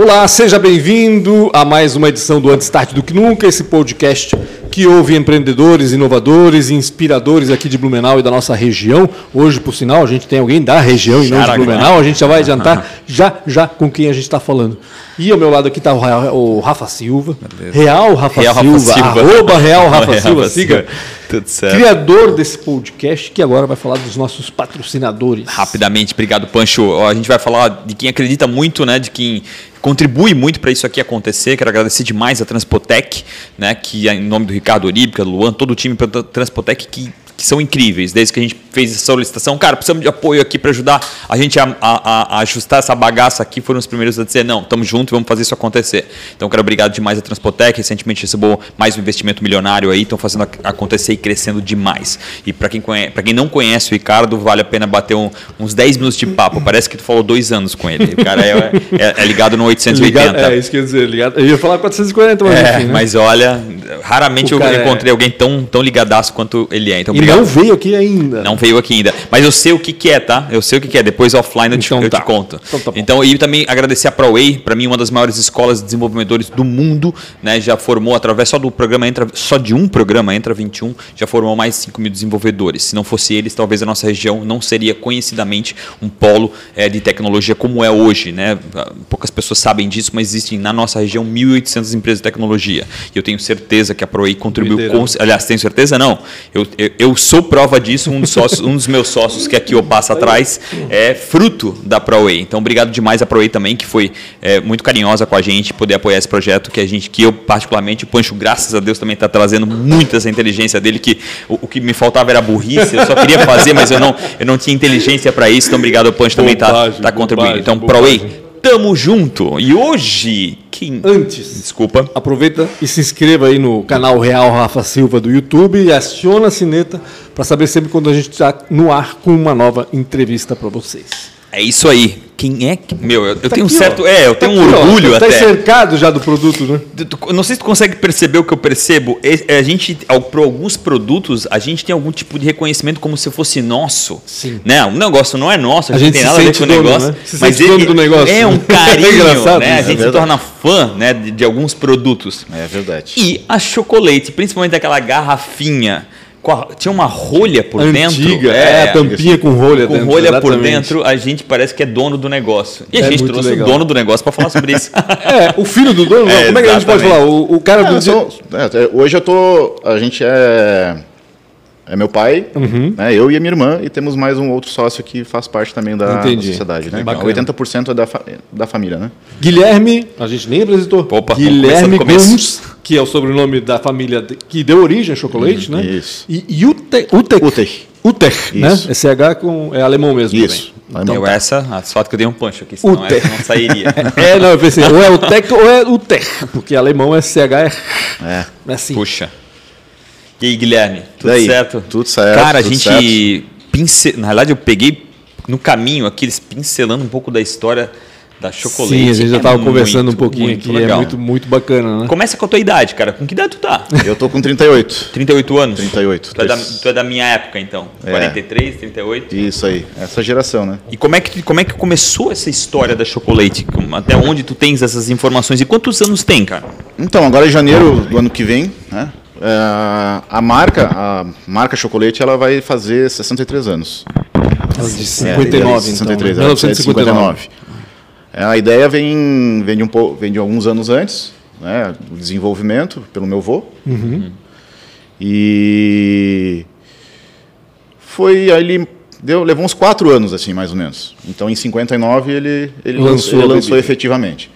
Olá, seja bem-vindo a mais uma edição do Antes Tarde do que Nunca, esse podcast que ouve empreendedores, inovadores e inspiradores aqui de Blumenau e da nossa região. Hoje, por sinal, a gente tem alguém da região e não de Blumenau. A gente já vai adiantar já já com quem a gente está falando. E ao meu lado aqui está o Rafa Silva, Real Rafa Real Silva, Rafa Silva. arroba Real Rafa Real Silva, Rafa siga. Tudo certo. Criador desse podcast que agora vai falar dos nossos patrocinadores. Rapidamente, obrigado, Pancho. A gente vai falar de quem acredita muito, né? De quem contribui muito para isso aqui acontecer. Quero agradecer demais a Transpotec, né? Que em nome do Ricardo Oríbica, do Luan, todo o time da Transpotec que, que são incríveis. Desde que a gente fez essa solicitação, cara, precisamos de apoio aqui para ajudar a gente a, a- a- ajustar essa bagaça aqui. Foram os primeiros a dizer, não, estamos juntos, vamos fazer isso acontecer. Então, quero obrigado demais a Transpotec. Recentemente recebeu mais um investimento milionário aí, estão fazendo ac- acontecer e crescendo demais. E para quem, conhe- quem não conhece o Ricardo, vale a pena bater um- uns 10 minutos de papo. Parece que tu falou dois anos com ele. O cara é, é- é ligado no 880. Ligado, é, isso quer dizer, ligado. Eu ia falar 440, mas É, enfim, né? mas olha, raramente O eu é- encontrei alguém tão, tão ligadaço quanto ele é. Então, E não veio aqui ainda. Não veio aqui ainda. Mas eu sei o que, que é, tá? Eu sei o que, que é. Depois offline eu te, Então eu tá. te conto. Então tá. Então, e também agradecer a ProWay, para mim, uma das maiores escolas de desenvolvedores do mundo. Né? Já formou, através só do programa Entra, só de um programa, Entra 21, já formou mais de 5 mil desenvolvedores. Se não fosse eles, talvez a nossa região não seria conhecidamente um polo eh, de tecnologia como é hoje. Né? Poucas pessoas sabem disso, mas existem na nossa região 1.800 empresas de tecnologia. E eu tenho certeza que a ProWay contribuiu com Aliás, tenho certeza não. Eu, eu, eu sou prova disso. Um dos, sócios, um dos meus sócios, que aqui eu passo atrás, é fruto da ProWay. Então, obrigado demais à ProWay também, que foi é, muito carinhosa com a gente, poder apoiar esse projeto, que a gente, que eu particularmente, o Pancho, graças a Deus, também está trazendo muito essa inteligência dele, que o, o que me faltava era burrice, eu só queria fazer, mas eu não, eu não tinha inteligência para isso. Então, obrigado ao Pancho também tá, Bobagem, tá contribuindo. bobagem, Então. ProWay, tamo junto. E hoje, quem... Antes, Desculpa. aproveita e se inscreva aí no canal Real Rafa Silva do YouTube e aciona a sineta para saber sempre quando a gente está no ar com uma nova entrevista para vocês. É isso aí. Quem é que. Meu, eu, eu Tá tenho um aqui, ó. certo. É, eu Tá tenho um aqui, ó. orgulho Tá até. cercado já do produto, né? Não sei se tu consegue perceber o que eu percebo. É- é A gente, para alguns produtos, a gente tem algum tipo de reconhecimento como se fosse nosso. Sim. Né? O negócio não é nosso, a, A gente, tem nada a ver com o negócio. né? Se mas ele do negócio. é um É carinho, engraçado né? A isso, gente é se torna fã né, de, de alguns produtos. É verdade. E a chocolate, principalmente aquela garrafinha. Com a- tinha uma rolha por dentro. Antiga, é, a tampinha com rolha com dentro. rolha por exatamente. dentro, a gente parece que é dono do negócio. E a É gente muito trouxe legal. o dono do negócio para falar sobre isso. É, o filho do dono, É, como é que a gente pode falar? O, o cara É, do sou- é, é, hoje eu tô. A gente é. É meu pai, Uhum. né, eu e a minha irmã, e temos mais um outro sócio que faz parte também da, da sociedade. Né? Bacana. 80% é da, fa- da família, né? Guilherme, a gente nem apresentou. Opa, Guilherme. Gomes, que é o sobrenome da família que deu origem ao chocolate, né? isso. E Ute, Utec. Utec. Né? Esse H com, é alemão mesmo. Isso. também. Então, eu essa, a sorte que eu dei um punch aqui, senão Ute. essa não sairia. É, não, eu pensei, ou é Utec ou é Utec, porque alemão é CH, É. é assim. Puxa. E aí, Guilherme, tudo Daí, certo? tudo certo, Cara, a tudo gente pince... Na verdade, eu peguei no caminho aqui, eles pincelando um pouco da história da chocolate. Sim, a gente já É estava conversando um muito, pouquinho muito aqui, é muito, muito bacana, né? Começa com a tua idade, cara. Com que idade tu tá? Eu tô com 38. 38 anos? 38. Tu é da, tu é da minha época, então. É. 43, 38. Isso aí, essa geração, né? E como é, que, como é que começou essa história da chocolate? Até onde tu tens essas informações? E quantos anos tem, cara? Então, agora em janeiro do ano que vem, né? É, a marca, a marca Chocolate, ela vai fazer 63 anos. De É, 59, 63, então. ela né? é de 59. É, a ideia vem, vem, de um, vem de alguns anos antes, né, desenvolvimento pelo meu avô. E foi ele deu, levou uns quatro anos assim, mais ou menos. Então em 59 ele ele Lançou lançou, ele lançou efetivamente.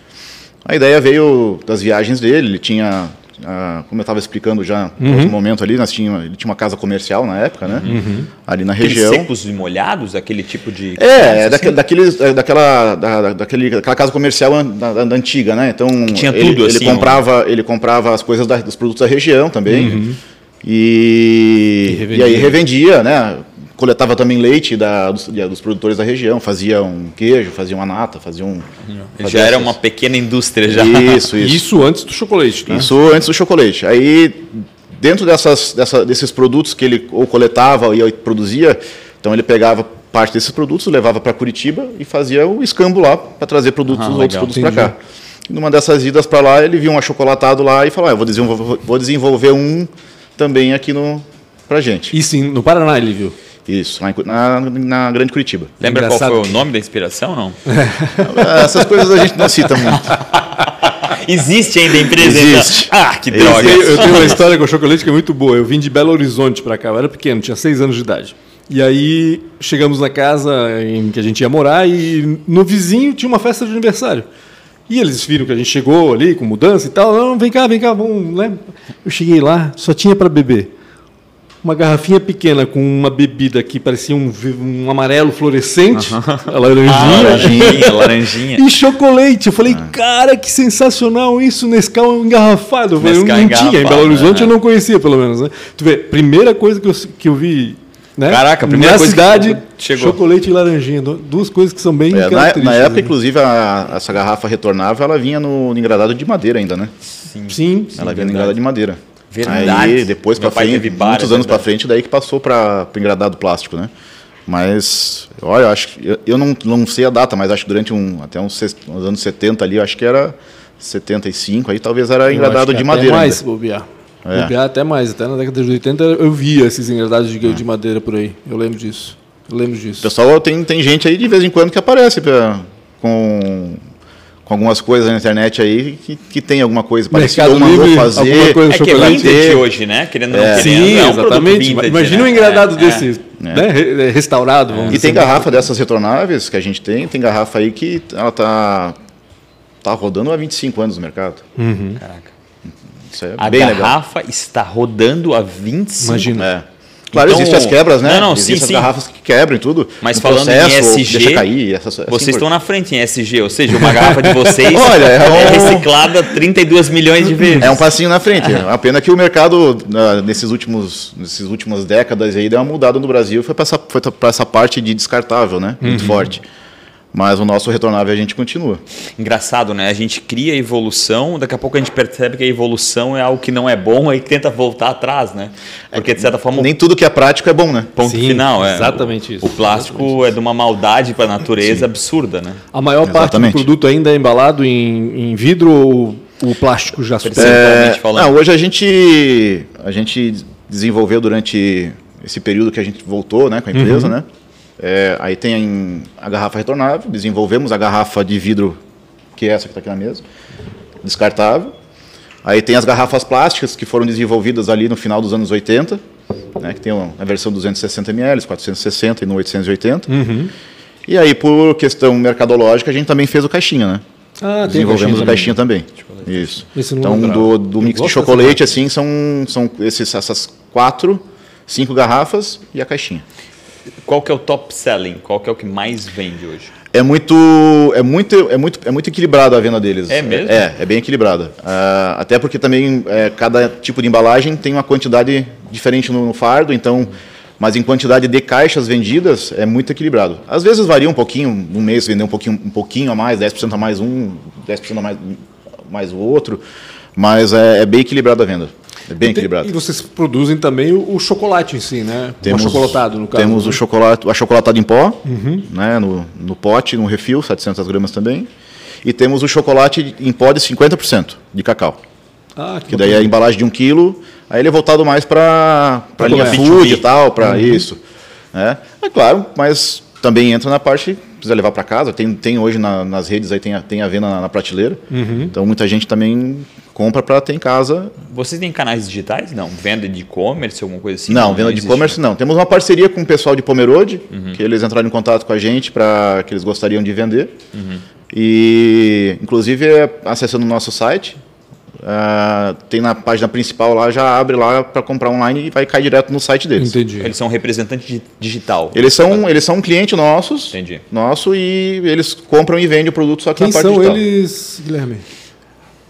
A ideia veio das viagens dele, ele tinha ah, como eu estava explicando já no Uhum. momento ali, nós tinha, ele tinha uma casa comercial na época, né? Ali na Aqueles região. secos e molhados, aquele tipo de. É, é assim? daquele, daqueles, é, daquela, da, da- daquele, daquela casa comercial da, da- da antiga, né? Então tinha ele, tudo, ele assim, comprava, ele comprava as coisas da- dos produtos da região também e, E e, revendia. aí revendia, né? Coletava também leite da, dos, dos produtores da região, fazia um queijo, fazia uma nata, fazia um. Já fazia era essas- uma pequena indústria já. Isso, isso. Isso antes do chocolate, né? Isso antes do chocolate. Aí, dentro dessas, dessa- desses produtos que ele ou coletava ou produzia, então ele pegava parte desses produtos, levava para Curitiba e fazia o escambo lá para trazer produtos, Ah, os outros legal. produtos para cá. numa dessas idas para lá, ele viu um achocolatado lá e falou: ah, eu vou desenvolver, vou desenvolver um também aqui no, pra gente. Isso no Paraná ele viu. Isso, na, na Grande Curitiba. Lembra Engraçado. qual foi o nome da inspiração não? Essas coisas a gente não cita muito. Existe ainda a empresa? Existe. Ah, que droga. Eu, eu tenho uma história com chocolate que é muito boa. Eu vim de Belo Horizonte para cá, eu era pequeno, tinha seis anos de idade. E aí chegamos na casa em que a gente ia morar e no vizinho tinha uma festa de aniversário. E eles viram que a gente chegou ali com mudança e tal. Não, vem cá, vem cá, vamos, né? Eu cheguei lá, só tinha para beber uma garrafinha pequena com uma bebida que parecia um, um amarelo fluorescente, a laranjinha. Ah, laranjinha, laranjinha. E chocolate. Eu falei, ah. cara, que sensacional isso, Nescau engarrafado. Eu falei, não, não tinha, em Belo Horizonte né? eu não conhecia, pelo menos. Né? Tu vê, primeira coisa que eu, que eu vi né? Caraca, a primeira na coisa cidade, chegou. chocolate e laranjinha, duas coisas que são bem é, características. Na, época, né? inclusive, a, essa garrafa retornável, ela vinha no, no engradado de madeira ainda, né? Sim. Sim. Ela sim, vinha no engradado de madeira. Verdade. Aí depois para frente, muitos anos para frente, daí que passou para o engradado plástico, né? Mas, olha, eu acho eu, eu não, não sei a data, mas acho que durante um até uns, uns anos 70 ali, acho que era 75, aí talvez era engradado de madeira. Até mais, bobear. É. Bobear até mais, até na década de 80 eu via esses engradados de, é. de madeira por aí. Eu lembro disso. Eu lembro disso. Pessoal, tem, tem gente aí de vez em quando que aparece pra, com com algumas coisas na internet aí que, que tem alguma coisa parecida ou mandou Livre, fazer. Coisa é que é vintage hoje, né? Querendo é. não Sim, é um exatamente. Vintage, Imagina né? um engradado é, desse, é. né? Restaurado. e tem garrafa dessas retornáveis que a gente tem, tem garrafa aí que ela tá, tá rodando há 25 anos no mercado. Uhum. Caraca. Isso é a bem garrafa legal. está rodando há 25 Imagina. É. Claro, então, existem as quebras, né? Não, não, existem sim, as sim. garrafas que quebram e tudo. Mas falando processo, em SG, cair, essas, assim vocês estão na frente em SG, ou seja, uma garrafa de vocês Olha, é, um... é, reciclada 32 milhões de vezes. É um passinho na frente. É. A pena que o mercado, nesses últimos, nesses últimas décadas aí, deu uma mudada no Brasil, foi para essa, foi essa parte de descartável, né? Muito uhum. forte. Mas o nosso retornável a gente continua. Engraçado, né? A gente cria evolução, daqui a pouco a gente percebe que a evolução é algo que não é bom e tenta voltar atrás, né? Porque, de certa forma. Nem tudo que é prático é bom, né? Ponto Sim, final, é. Exatamente isso. O plástico exatamente é de uma maldade para a natureza Sim. absurda, né? A maior exatamente. parte do produto ainda é embalado em, em vidro ou o plástico já é, falando? Não, hoje a gente, a gente desenvolveu durante esse período que a gente voltou né, com a empresa, uhum. né? É, aí tem a garrafa retornável, desenvolvemos a garrafa de vidro, que é essa que está aqui na mesa, descartável. Aí tem as garrafas plásticas que foram desenvolvidas ali no final dos anos 80, né, que tem a versão 260 ml, 460 e no 880. Uhum. E aí, por questão mercadológica, a gente também fez o caixinha, né? Ah, Desenvolvemos o caixinha também. também. Isso. Então, do, do mix de chocolate, assim, são, são esses, essas quatro, cinco garrafas e a caixinha qual que é o top selling? Qual que é o que mais vende hoje? É muito, é muito, é muito, é muito equilibrado a venda deles. É mesmo? É, é bem equilibrada. Uh, até porque também é, cada tipo de embalagem tem uma quantidade diferente no, no, fardo, então, mas em quantidade de caixas vendidas é muito equilibrado. Às vezes varia um pouquinho, um mês vender um pouquinho, um pouquinho a mais, 10% a mais um, 10% a mais, mais o outro, mas é, é bem equilibrado a venda. É bem equilibrado. E vocês produzem também o, o chocolate em si, né? Temos, o chocolatado, no caso. Temos né? o chocolate, a chocolatada em pó, uhum. né? no, no pote, no refil, 700 gramas também. E temos o chocolate em pó de 50% de cacau. Ah, que, que daí é a embalagem de um quilo, aí ele é voltado mais para a linha food e tal, para uhum. isso. Né? É claro, mas também entra na parte precisa levar para casa. Tem, tem hoje na, nas redes aí tem a, tem a venda na, na prateleira. Uhum. Então muita gente também compra para ter em casa. Vocês têm canais digitais? Não? Venda de e-commerce, alguma coisa assim? Não, não venda de e-commerce não. Temos uma parceria com o pessoal de Pomerode, uhum. que eles entraram em contato com a gente para que eles gostariam de vender. Uhum. E inclusive acessando o nosso site, Uh, tem na página principal lá, já abre lá para comprar online e vai cair direto no site deles. Entendi. Eles são representante digital. Eles são, eles são um cliente nossos, Entendi. nosso e eles compram e vendem o produto só que Quem na parte são digital. eles, Guilherme?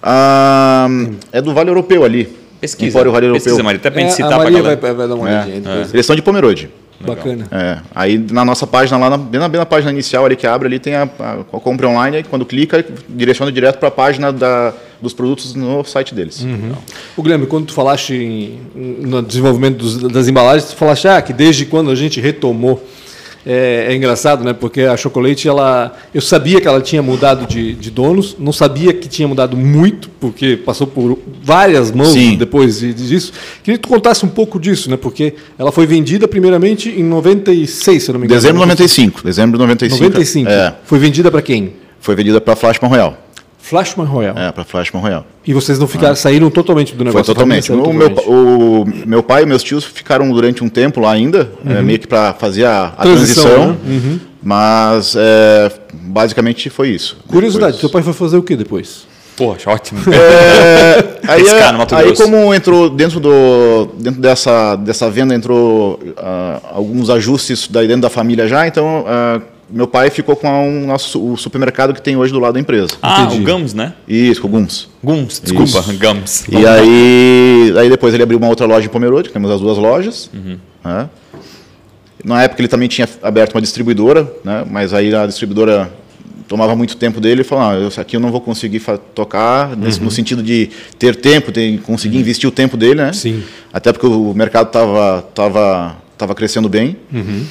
Uh, é do Vale Europeu ali. Pesquisa. Empório Vale Europeu. Pesquisa, Maria, até para é, gente citar a Maria vai, vai, dar uma é. olhadinha. É. Eles são de Pomerode. Bacana. É. Aí na nossa página, lá na, bem, na, bem na página inicial ali que abre, ali tem a, a, a compra online, aí quando clica, direciona direto para a página da, dos produtos no site deles. Uhum. O Guilherme, quando tu falaste em, no desenvolvimento dos, das embalagens, tu falaste ah, que desde quando a gente retomou é, é, engraçado, né? Porque a Chocolate, ela, eu sabia que ela tinha mudado de, de, donos, não sabia que tinha mudado muito, porque passou por várias mãos Sim. depois disso. Queria que tu contasse um pouco disso, né? Porque ela foi vendida primeiramente em 96, se não me engano. Dezembro de 95. Dezembro de 95. 95. É. Foi vendida para quem? Foi vendida para a Flashman Royal. Flashman Royal. É, para Flashman Royal. E vocês não ficaram, ah. saíram totalmente do negócio? Foi totalmente. O, totalmente. Meu, o meu pai e meus tios ficaram durante um tempo lá ainda, é, uhum. é, meio que para fazer a, a transição. transição né? uhum. Mas é, basicamente foi isso. Curiosidade, depois... seu pai foi fazer o que depois? Poxa, ótimo. É, aí, é, aí como entrou dentro do dentro dessa dessa venda entrou uh, alguns ajustes daí dentro da família já, então uh, meu pai ficou com um, nosso, o supermercado que tem hoje do lado da empresa. Ah, Entendi. o Gums, né? Isso, o Gums. Gums, desculpa, Isso. Gums. E aí, aí depois ele abriu uma outra loja em Pomerode, temos as duas lojas. Uhum. Né? Na época ele também tinha aberto uma distribuidora, né? mas aí a distribuidora tomava muito tempo dele e falou, ah, isso aqui eu não vou conseguir tocar, nesse, uhum. no sentido de ter tempo, ter, conseguir uhum. investir o tempo dele, né? Sim. Até porque o mercado estava tava, tava crescendo bem. Uhum.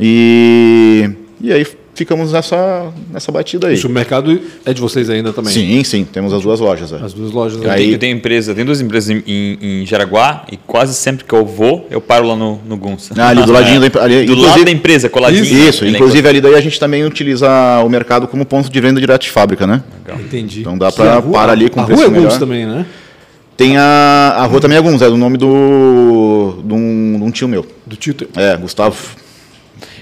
E e aí ficamos nessa, nessa batida aí. O supermercado é de vocês ainda também? Sim, sim. Temos as duas lojas. É. As duas lojas. Eu, aí... tenho, eu tenho empresa, tenho duas empresas em, em, em, Jaraguá e quase sempre que eu vou, eu paro lá no, no Gunsa. Ah, ali do ladinho é. da ali, Do lado da empresa, coladinho. Isso, isso inclusive ali daí a gente também utiliza o mercado como ponto de venda direto de fábrica, né? Legal. Entendi. Então dá para parar ali com a preço rua é Guns também, né? Tem a, a rua também é Guns, é do nome do, de um, de um tio meu. Do tio teu? É, Gustavo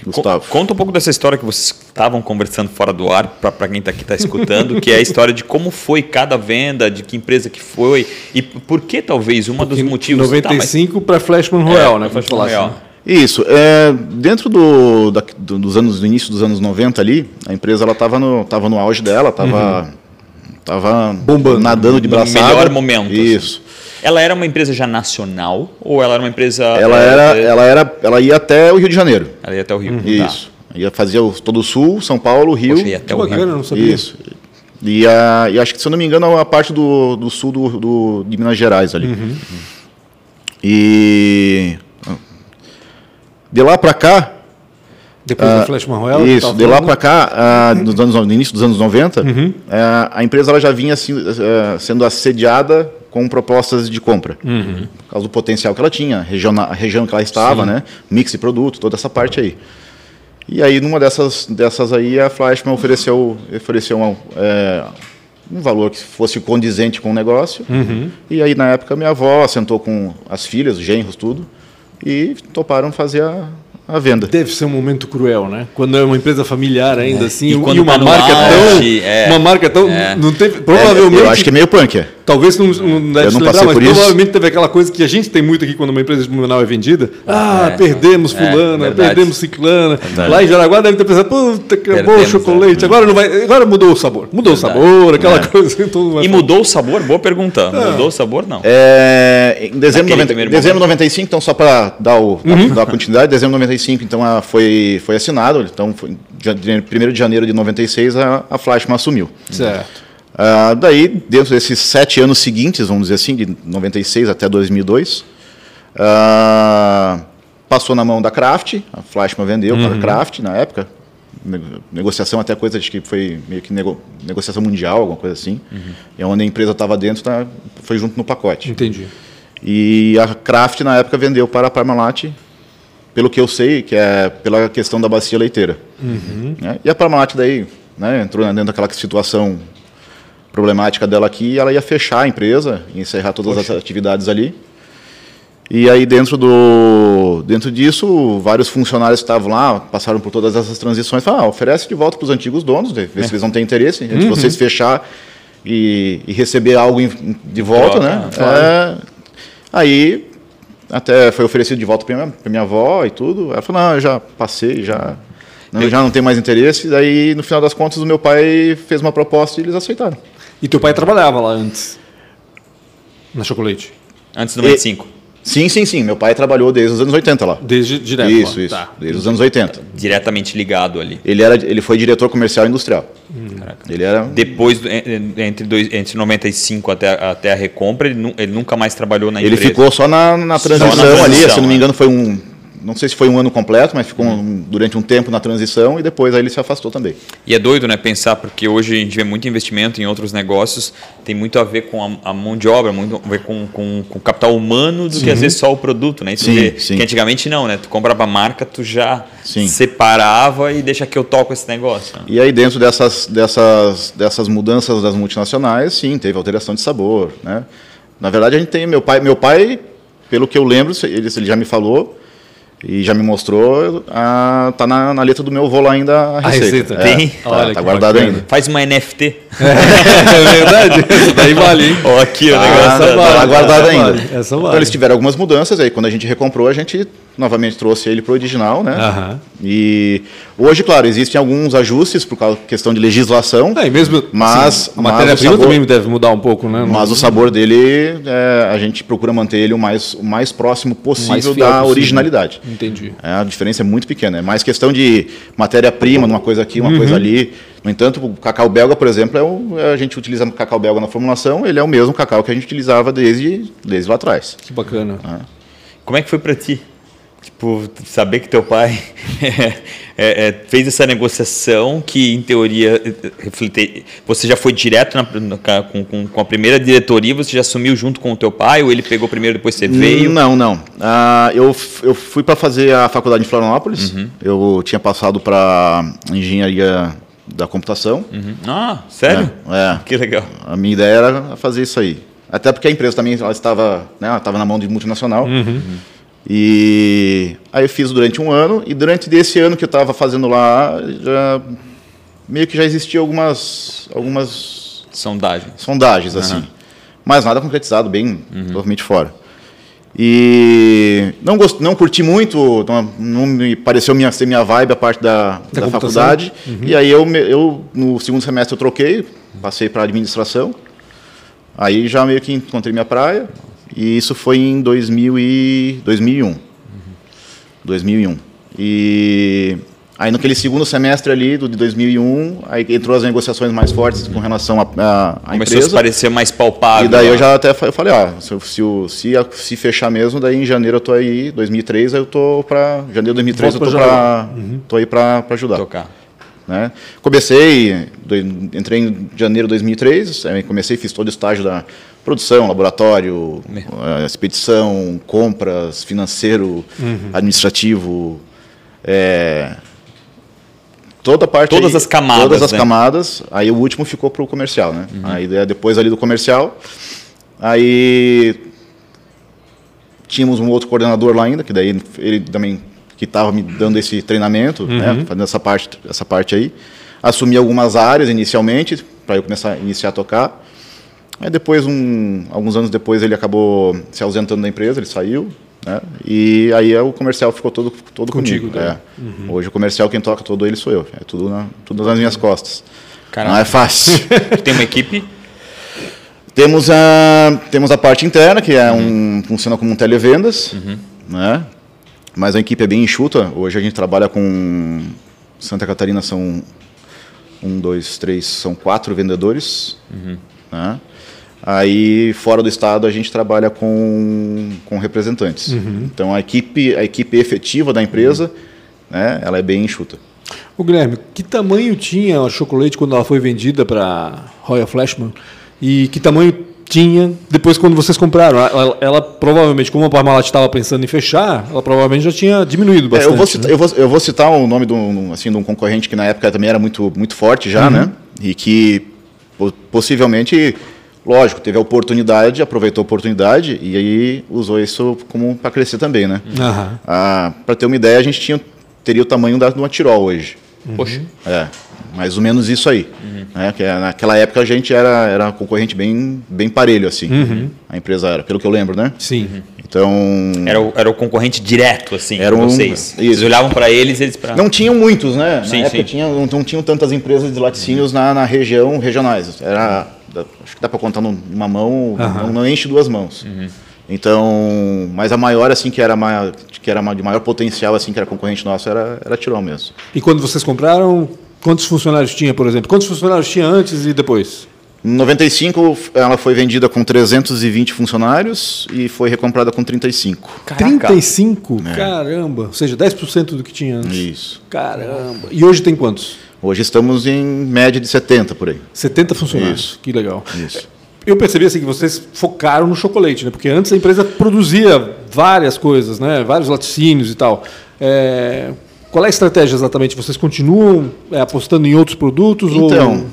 Gustavo. Conta um pouco dessa história que vocês estavam conversando fora do ar, para quem está aqui está escutando, que é a história de como foi cada venda, de que empresa que foi e por que talvez uma dos motivos... 95 tá, mas... para Flashman Royal, é, né? Flashman Royal. Assim. Isso. É, dentro do, da, dos anos, do início dos anos 90 ali, a empresa ela estava no, tava no auge dela, estava uhum. tava bombando, nadando de braçada. No melhor momento. Assim. Isso. Assim. Ela era uma empresa já nacional ou ela era uma empresa. Ela, é, era, é... ela, era, ela ia até o Rio de Janeiro. Ela ia até o Rio. Uhum. Isso. Tá. Ia fazer o, todo o sul, São Paulo, Rio. Poxa, ia até o bacana, Rio. não sabia. Isso. E, a, e acho que, se eu não me engano, a parte do, do sul do, do de Minas Gerais ali. Uhum. E. De lá para cá, depois uh, do Flash Royal? Isso, de lá para cá, uh, nos anos, no início dos anos 90, uhum. uh, a empresa ela já vinha assim, sendo assediada com propostas de compra. Uhum. Por causa do potencial que ela tinha, a região, a região que ela estava, Sim. né? mix de produto, toda essa parte aí. E aí, numa dessas, dessas aí, a Flashman ofereceu, ofereceu uma, é, um valor que fosse condizente com o negócio. Uhum. E aí, na época, minha avó sentou com as filhas, os genros, tudo, e toparam fazer a, a venda. Deve ser um momento cruel, né? Quando é uma empresa familiar ainda é. assim, e, e uma, tá marca tão, é. uma marca tão, é. não teve, provavelmente. eu acho que é meio punk. É. Talvez não, não deve eu não lembrar, mas provavelmente teve aquela coisa que a gente tem muito aqui quando uma empresa de Blumenau é vendida. Ah, é. perdemos é, fulana, perdemos ciclana. Verdade. Lá em Jaraguá deve ter pensado, puta, acabou o chocolate. Agora não vai, agora mudou o sabor. Mudou verdade. o sabor, aquela coisa. Então e mudou o sabor? Boa pergunta. Mudou o sabor não? É, em dezembro de 90, dezembro 95, então só para dar o uhum. dar a continuidade, dezembro de 95, então a, foi foi assinado, então foi 1 de janeiro de 96 a, a Flashman assumiu. Certo. Uh, daí, dentro desses sete anos seguintes, vamos dizer assim, de 96 até 2002, uh, ah, passou na mão da Kraft, a Flashman vendeu uhum. para a Kraft na época, negociação até coisa de que foi meio que nego, negociação mundial, alguma coisa assim, uhum. e onde a empresa estava dentro tá, foi junto no pacote. Entendi. E a Kraft na época vendeu para a Parmalat, pelo que eu sei, que é pela questão da bacia leiteira. Uhum. Né? E a Parmalat daí né, entrou dentro daquela situação problemática dela aqui, ela ia fechar a empresa, encerrar todas Poxa. as atividades ali. E aí dentro do dentro disso, vários funcionários que estavam lá, passaram por todas essas transições, falaram, ah, oferece de volta para os antigos donos, ver é. se eles vão ter interesse, de uhum. vocês fechar e, e, receber algo de volta, né? Claro. É, aí até foi oferecido de volta para minha, minha avó e tudo. Ela falou, não, eu já passei, já não, já não tem mais interesse. Daí, no final das contas, o meu pai fez uma proposta e eles aceitaram. E teu pai trabalhava lá antes? Na Chocolate? Antes do 95? E, sim, sim, sim. Meu pai trabalhou desde os anos 80 lá. Desde direto Isso, lá. isso. Tá. Desde os anos 80. Diretamente ligado ali. Ele, era, ele foi diretor comercial industrial. Hum. Ele era... Depois, entre, dois, entre 95 até, até a recompra, ele, ele nunca mais trabalhou na empresa. Ele ficou só na, na transição, só na transição ali. Se não me engano, foi um não sei se foi um ano completo, mas ficou um, durante um tempo na transição e depois aí ele se afastou também. E é doido, né, pensar, porque hoje a gente vê muito investimento em outros negócios, tem muito a ver com a, a mão de obra, muito a ver com, com, com o capital humano do sim. que às vezes só o produto, né? sim, vê, sim. Que antigamente não, né? Tu comprava a marca, tu já sim. separava e deixa que eu toco esse negócio. Né? E aí dentro dessas, dessas, dessas mudanças das multinacionais, sim, teve alteração de sabor, né? Na verdade a gente tem meu pai, meu pai, pelo que eu lembro, ele, ele já me falou, e já me mostrou, a, tá na, na letra do meu avô lá ainda a receita. A receita. É, Tem? Tá, Olha, tá guardado bacana. ainda. Faz uma NFT. É, é verdade. Isso daí vale, hein? Ó, aqui, o ah, negócio. Tá, vale, tá guardado ainda. Vale, essa vale. Então eles tiveram algumas mudanças, aí quando a gente recomprou, a gente novamente trouxe ele para o original, né? Uhum. E hoje, claro, existem alguns ajustes por causa da questão de legislação. É, mesmo, mas assim, a matéria-prima também deve mudar um pouco, né? Mas o sabor dele, é, a gente procura manter ele o mais, o mais próximo possível mais da possível. originalidade. Entendi. É, a diferença é muito pequena. É mais questão de matéria-prima, uma coisa aqui, uma uhum. coisa ali. No entanto, o cacau belga, por exemplo, é o, a gente utiliza o cacau belga na formulação, ele é o mesmo cacau que a gente utilizava desde, desde lá atrás. Que bacana. É. Como é que foi para ti? Tipo, saber que teu pai é, é, fez essa negociação que, em teoria, reflete, você já foi direto na, na, com, com, com, a primeira diretoria, você já assumiu junto com o teu pai, ou ele pegou primeiro depois você veio? Não, não. Uh, eu, eu fui para fazer a faculdade em Florianópolis, uhum. eu tinha passado para engenharia da computação. Uhum. Ah, sério? É, é, Que legal. A minha ideia era fazer isso aí. Até porque a empresa também ela estava, né, ela estava na mão de multinacional. Uhum. E aí eu fiz durante um ano, e durante desse ano que eu estava fazendo lá, já, meio que já existia algumas, algumas sondagens, sondagens uhum. assim. Mas nada concretizado, bem uhum. totalmente fora. E não, gost, não curti muito, não, não me pareceu minha, ser minha vibe a parte da, da, da faculdade. Uhum. E aí eu, eu, no segundo semestre, eu troquei, passei para administração. Aí já meio que encontrei minha praia. E isso foi em 2000 e 2001. Uhum. 2001. E aí naquele segundo semestre ali do de 2001, aí entrou as negociações mais fortes com relação à empresa. Começou a parecer mais palpável. E daí eu já até eu falei, ah, se, se, se, se fechar mesmo, daí em janeiro eu tô aí, 2003, aí eu tô para janeiro de 2003 Volta eu tô para uhum. tô aí para ajudar. Tocar. Né? Comecei, entrei em janeiro de 2003, comecei, fiz todo o estágio da produção, laboratório, expedição, compras, financeiro, uhum. administrativo, é, toda a parte todas aí, as camadas todas as né? camadas aí o último ficou para o comercial né uhum. aí depois ali do comercial aí tínhamos um outro coordenador lá ainda que daí ele também que estava me dando esse treinamento né, uhum. né, fazendo essa parte essa parte aí assumi algumas áreas inicialmente para eu começar a iniciar a tocar Aí depois, um, alguns anos depois, ele acabou se ausentando da empresa, ele saiu, né? E aí o comercial ficou todo, todo Contigo, comigo. É. Uhum. Hoje o comercial quem toca todo ele sou eu. É tudo, na, tudo nas minhas costas. Caramba. Não é fácil. Tem uma equipe? Temos a, temos a parte interna, que é uhum. um, funciona como um televendas, uhum. né? Mas a equipe é bem enxuta. Hoje a gente trabalha com Santa Catarina, são um, dois, três, são quatro vendedores. Uhum. Né? Aí, fora do estado, a gente trabalha com, com representantes. Uhum. Então, a equipe, a equipe efetiva da empresa, uhum. né, ela é bem enxuta. O Guilherme, que tamanho tinha a Chocolate quando ela foi vendida para Royal Flashman? E que tamanho tinha depois quando vocês compraram? Ela, ela provavelmente, como a Parmalat estava pensando em fechar, ela provavelmente já tinha diminuído bastante. É, eu, vou citar, né? eu, vou, eu, vou citar, o nome de um, assim, de um concorrente que na época também era muito, muito forte já, uhum. né? E que possivelmente lógico, teve a oportunidade, aproveitou a oportunidade e aí usou isso como para crescer também, né? Uhum. Ah, para ter uma ideia, a gente tinha, teria o tamanho da, de uma Tirol hoje. Uhum. Poxa. É, mais ou menos isso aí. Uhum. Né? Que é, naquela época a gente era, era concorrente bem, bem parelho, assim. Uhum. A empresa era, pelo que eu lembro, né? Sim. Então. Era o, era o concorrente direto, assim, era um, vocês. Isso. Vocês olhavam para eles eles pra... Não tinham muitos, né? Sim, na época sim. Tinha, não, não tinham tantas empresas de laticínios na, na região regionais. Era acho que dá para contar numa mão, uhum. não, não, enche duas mãos. Então, mas a maior assim que era maior, que era de maior potencial assim que era concorrente nosso era era Tirol mesmo. E quando vocês compraram, quantos funcionários tinha, por exemplo? Quantos funcionários tinha antes e depois? Em 95, ela foi vendida com 320 funcionários e foi recomprada com 35. Caraca. 35? Caramba. Ou seja, 10% do que tinha antes. Isso. Caramba. E hoje tem quantos? Hoje estamos em média de 70 por aí. 70 funcionários. Isso. Que legal. Isso. Eu percebi assim que vocês focaram no chocolate, né? Porque antes a empresa produzia várias coisas, né? Vários laticínios e tal. É, Qual é a estratégia exatamente? Vocês continuam é, apostando em outros produtos? Então, ou...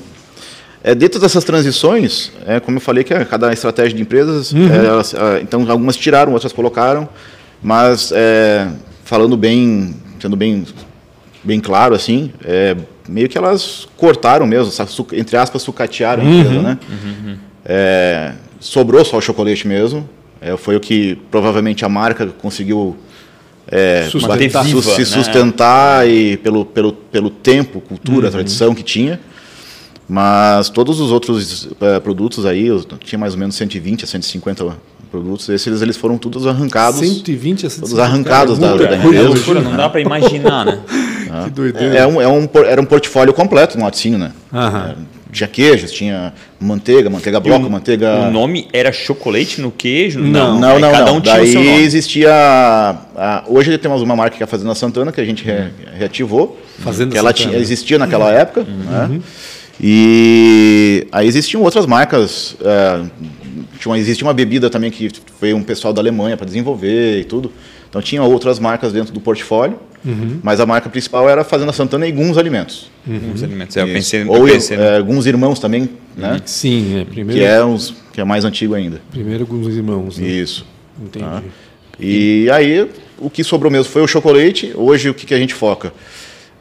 é, dentro dessas transições, é, como eu falei, que é cada estratégia de empresas, é, elas, ah, então algumas tiraram, outras colocaram, mas é, falando bem, sendo bem, bem claro assim, é, meio que elas cortaram mesmo, entre aspas, sucatearam a empresa, né? É, sobrou só o chocolate mesmo, é, foi o que provavelmente a marca conseguiu é, Sustentar. su- Viva, se né? sustentar e pelo, pelo, pelo tempo, cultura, tradição que tinha. Mas todos os outros eh, produtos aí, tinha mais ou menos 120 a 150 produtos, esses eles foram todos arrancados. 120 a 150. Todos arrancados da- muita da coisa. empresa. Loucura, não dá para imaginar, né? Que doideira. É um, é um, era um portfólio completo no laticínio, né? Aham. Tinha queijos, tinha manteiga, manteiga bloco, manteiga... O nome era chocolate no queijo? Não. Não, Aí não, cada não. um tinha Daí o seu nome. existia. a- hoje temos uma marca que é a Fazenda Santana, que a gente re- reativou. Fazenda que ela Santana. tinha, existia naquela época. Né? E aí existiam outras marcas. é, tinha uma- existia uma bebida também que veio um pessoal da Alemanha para desenvolver e tudo. Então tinha outras marcas dentro do portfólio. Mas a marca principal era a Fazenda Santana e Guns Alimentos. Os alimentos. É, Eu pensei, eu Ou pensei é, Guns Irmãos também, né? Sim, é. Primeiro, Que, é uns, que é mais antigo ainda. primeiro com os irmãos. Né? Isso. Entendi. E aí, o que sobrou mesmo foi o chocolate. Hoje, o que, que a gente foca?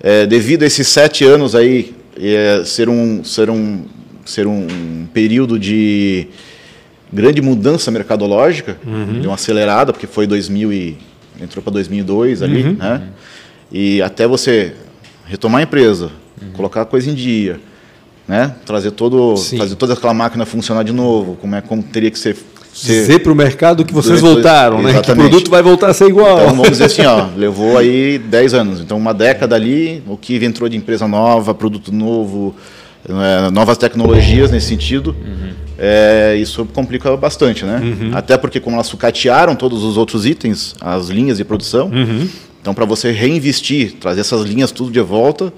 É, devido a esses sete anos aí, é, ser, um, ser, um, ser um período de grande mudança mercadológica, de uma acelerada, porque foi 2000 e entrou para 2002 ali, né? E até você retomar a empresa, colocar a coisa em dia, né? Trazer todo, Sim. trazer toda aquela máquina funcionar de novo, como é como teria que ser, ser Dizer para o mercado que vocês voltaram, né? Que o produto vai voltar a ser igual. Então, vamos dizer assim, ó, levou aí 10 anos. Então, uma década ali, o que entrou de empresa nova, produto novo, é, novas tecnologias nesse sentido, é, isso complica bastante, né? Até porque, como elas sucatearam todos os outros itens, as linhas de produção, então, para você reinvestir, trazer essas linhas tudo de volta,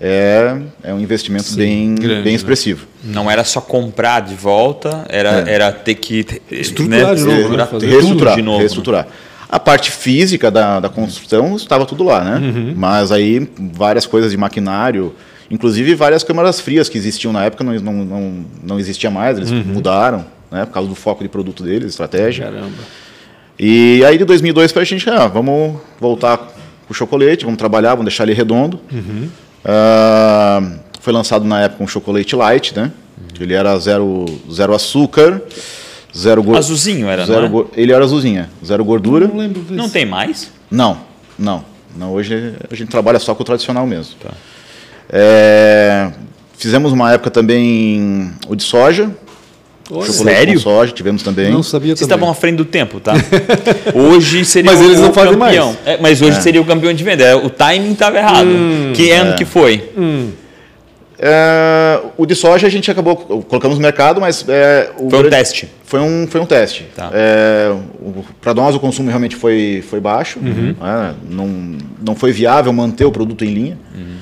é, é um investimento bem, grande, bem né? expressivo. Não era só comprar de volta, era, É. era ter que Estruturar de novo, né? estruturar tudo reestruturar, de novo. né? reestruturar. A parte física da, da construção estava tudo lá, né? Uhum. Mas aí várias coisas de maquinário, inclusive várias câmaras frias que existiam na época não, não, não, não existia mais, eles Uhum. mudaram, né? Por causa do foco de produto deles, estratégia. Caramba. E aí de 2002 para a gente, ah, vamos voltar com o chocolate, vamos trabalhar, vamos deixar ele redondo. Uhum. Ah, foi lançado na época um chocolate light, né? Ele era zero, zero açúcar, zero gordura. Azulzinho era, Zero não é? go- Ele era azulzinha, zero gordura. Não lembro desse. Não tem mais? Não, não. não hoje a gente trabalha só com o tradicional mesmo. Tá. É, fizemos uma época também o de soja. Olha, Sério? com soja, tivemos também. Não sabia Vocês também. estavam à frente do tempo, tá? Hoje seria Mas o, eles não o fazem campeão. mais. É, mas hoje seria o campeão de venda. É, O timing estava errado. Hum, que é. ano que foi? É, o de soja a gente acabou colocamos no mercado, mas é, o Foi um grande- teste. Foi um, foi um teste. Tá. Para nós o consumo realmente foi, foi baixo. Uhum. Não, não foi viável manter o produto em linha. Uhum.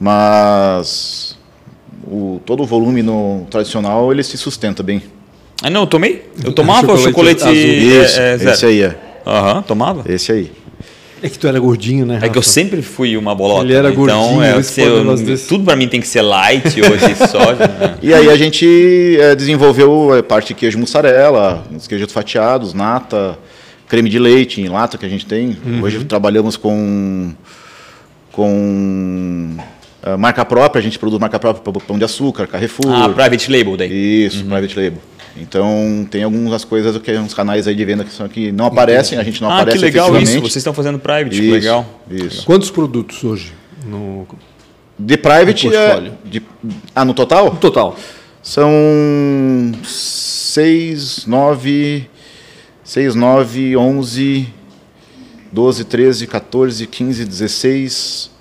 Mas o, todo o volume no tradicional ele se sustenta bem. Ah, não, eu tomei. Eu tomava Chocolate chocolate, azul. é, Isso, é, zero. esse aí é. Aham, tomava. Esse aí. É que tu era gordinho, né? É que eu Rafa? sempre fui uma bolota. Ele era né? gordinho, então, é, se eu- tudo pra mim tem que ser light hoje, soja. né? E aí a gente eh, desenvolveu a parte de queijo mussarela, os queijos fatiados, nata, creme de leite em lata que a gente tem. Uhum. Hoje trabalhamos com com eh, marca própria, a gente produz marca própria para Pão de Açúcar, Carrefour. Ah, private label daí. Isso, private label. Então tem algumas coisas que uns canais aí de venda que são que não aparecem, a gente não ah, aparece que legal isso. Vocês estão fazendo private, que Isso, legal. Isso. Quantos produtos hoje? No, De private No é, de, ah, no total? no total. São 6, 9, 6, 9, 11, 12, 13, 14, 15, 16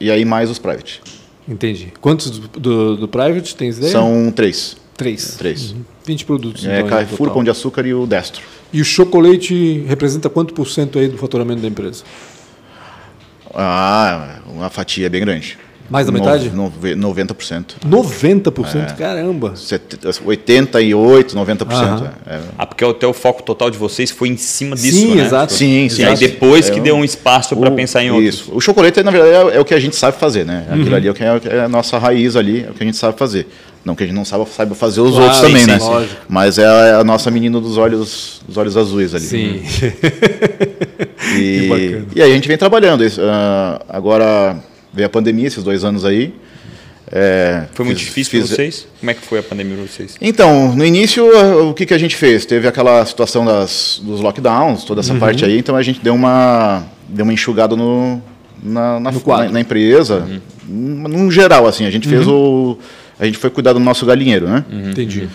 e aí mais os private. Entendi. Quantos do, do, do private tens ideia? São três. Três. Três. Uhum. 20 produtos. É, então, Carrefour. Pão de Açúcar e o Destro. E o chocolate representa quanto por cento aí do faturamento da empresa? Ah, uma fatia bem grande. Mais da metade? No, nove- 90%. 90%? Caramba! Sete- 88, 90%. Aham. É, é. Ah, porque até o foco total de vocês foi em cima disso, Sim, né? exato. Sim, sim. E aí depois É que um- deu um espaço para pensar em outros. Isso. O chocolate, na verdade, é, é o que a gente sabe fazer, né? Uhum. Aquilo ali é, o que é, é a nossa raiz ali, é o que a gente sabe fazer. Não que a gente não saiba, saiba fazer os Claro, outros também, sim, né? lógico. Mas é a, a nossa menina dos olhos, dos olhos azuis ali. Sim. E, e aí a gente vem trabalhando. Isso, ah, agora veio a pandemia, esses dois anos aí. É, Foi muito fiz- difícil fiz- para vocês? Como é que foi a pandemia para vocês? Então, no início, ah, o que, que a gente fez? Teve aquela situação das, dos lockdowns, toda Uhum. essa parte aí, então a gente deu uma, deu uma enxugada no, na, na, na- na empresa. Num num geral, assim, a gente fez Uhum. o. A gente foi cuidar do nosso galinheiro, né? Entendi.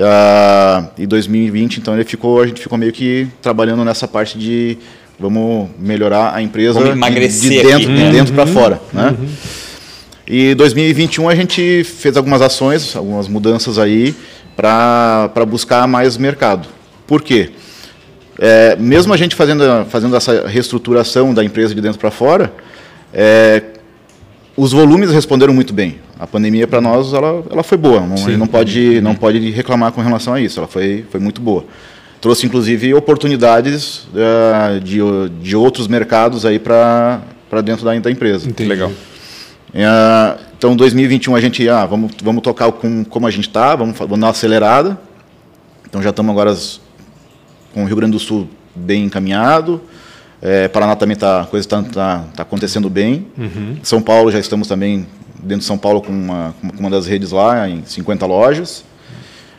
Ah, e 2020, então, ele ficou, a gente ficou meio que trabalhando nessa parte de vamos melhorar a empresa Vamos de- dentro, de né? dentro para fora, né? E 2021 a gente fez algumas ações, algumas mudanças aí para buscar mais mercado. Por quê? É, mesmo a gente fazendo, fazendo essa reestruturação da empresa de dentro para fora, é, os volumes responderam muito bem. A pandemia para nós ela, ela foi boa, não, a gente não pode não pode reclamar com relação a isso. Ela foi, foi muito boa. Trouxe inclusive oportunidades eh, de, de outros mercados aí para dentro da, da empresa. Entendi. Legal. É, então, 2021 a gente, ah, vamos, vamos tocar com como a gente está, vamos, vamos dar uma acelerada. Então já estamos agora as- com o Rio Grande do Sul bem encaminhado. É, Paraná também tá, a coisa está tá, tá acontecendo bem. São Paulo já estamos também dentro de São Paulo com uma, com uma das redes lá, em 50 lojas.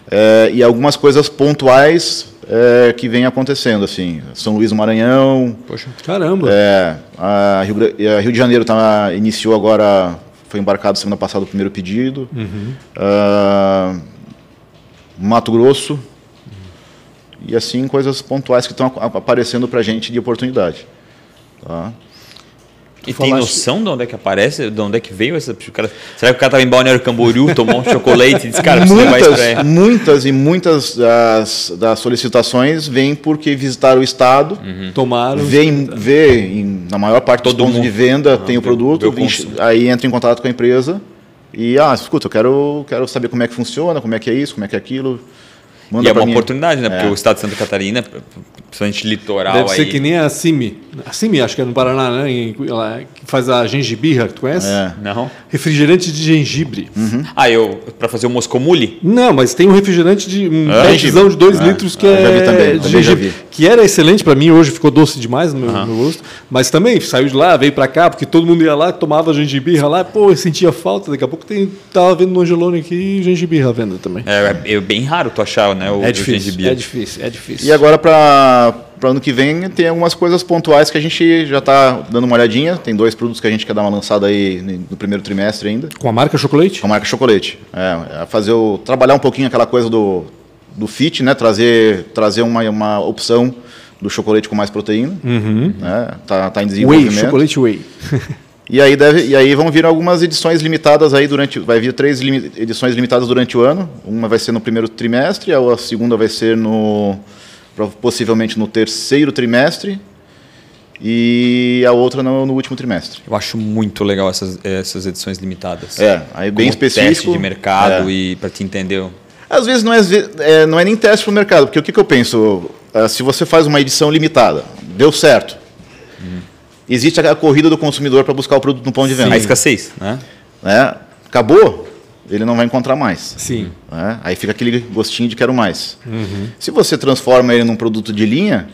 É, e algumas coisas pontuais é, que vêm acontecendo, assim. São Luís do Maranhão, Poxa. Caramba! é, a Rio, a Rio de Janeiro tá, iniciou agora, foi embarcado semana passada o primeiro pedido. Ah, Mato Grosso. E assim, coisas pontuais que estão ap- aparecendo para a gente de oportunidade. Tá? E tem noção de onde é que aparece? De onde é que veio essa. cara- será que o cara estava em Balneário Camboriú, tomou um chocolate e disse, cara, preciso levar isso pra muitas, muitas e muitas das, das solicitações vêm porque visitaram o estado, Tomaram. vem ver em- na maior parte dos Todo pontos mundo. de venda tem o produto, vem- aí entra em contato com a empresa e ah, escuta, eu quero, quero saber como é que funciona, como é que é isso, como é que é aquilo. Manda E é uma mim. oportunidade, né? Porque É. o estado de Santa Catarina, principalmente litoral Deve aí. ser que nem a Cime. A Cime, acho que é no Paraná, né? Em- que faz a gengibirra, tu conhece? É. Não? Refrigerante de gengibre. Ah, eu. Pra fazer o moscomule? Não, mas tem um refrigerante de um Ah, de 2 Ah, litros que ah, é já vi também, de também já gengibre. vi. Que era excelente para mim, hoje ficou doce demais no meu, no meu gosto. Mas também saiu de lá, veio para cá, porque todo mundo ia lá, tomava gengibirra lá, pô, eu sentia falta. Daqui a pouco tem, tava vendo no Angelone aqui gengibirra à venda também. É, é bem raro tu achar, né? O É o difícil, gengibre. é difícil, é difícil. E agora para o ano que vem tem algumas coisas pontuais que a gente já está dando uma olhadinha. Tem dois produtos que a gente quer dar uma lançada aí no primeiro trimestre ainda. Com a marca Chocolate? Com a marca Chocolate. É, é fazer o, trabalhar um pouquinho aquela coisa do, do fit, né? Trazer, trazer uma, uma opção do chocolate com mais proteína. Né? Tá, tá em Whey, desenvolvimento. Chocolate Whey. E aí, deve, e aí vão vir algumas edições limitadas aí durante. Vai vir três edições limitadas durante o ano. Uma vai ser no primeiro trimestre, a segunda vai ser no. Possivelmente no terceiro trimestre. E a outra no, no último trimestre. Eu acho muito legal essas, essas edições limitadas. É, aí bem Como específico. Teste de mercado É. e para te entender. Às vezes não é, é, não é nem teste para o mercado, porque o que, que eu penso? Ah, se você faz uma edição limitada, deu certo. Existe a corrida do consumidor para buscar o produto no ponto de venda. A escassez, né? Né? Acabou, ele não vai encontrar mais. Sim. né? Aí fica aquele gostinho de quero mais. Se você transforma ele num produto de linha,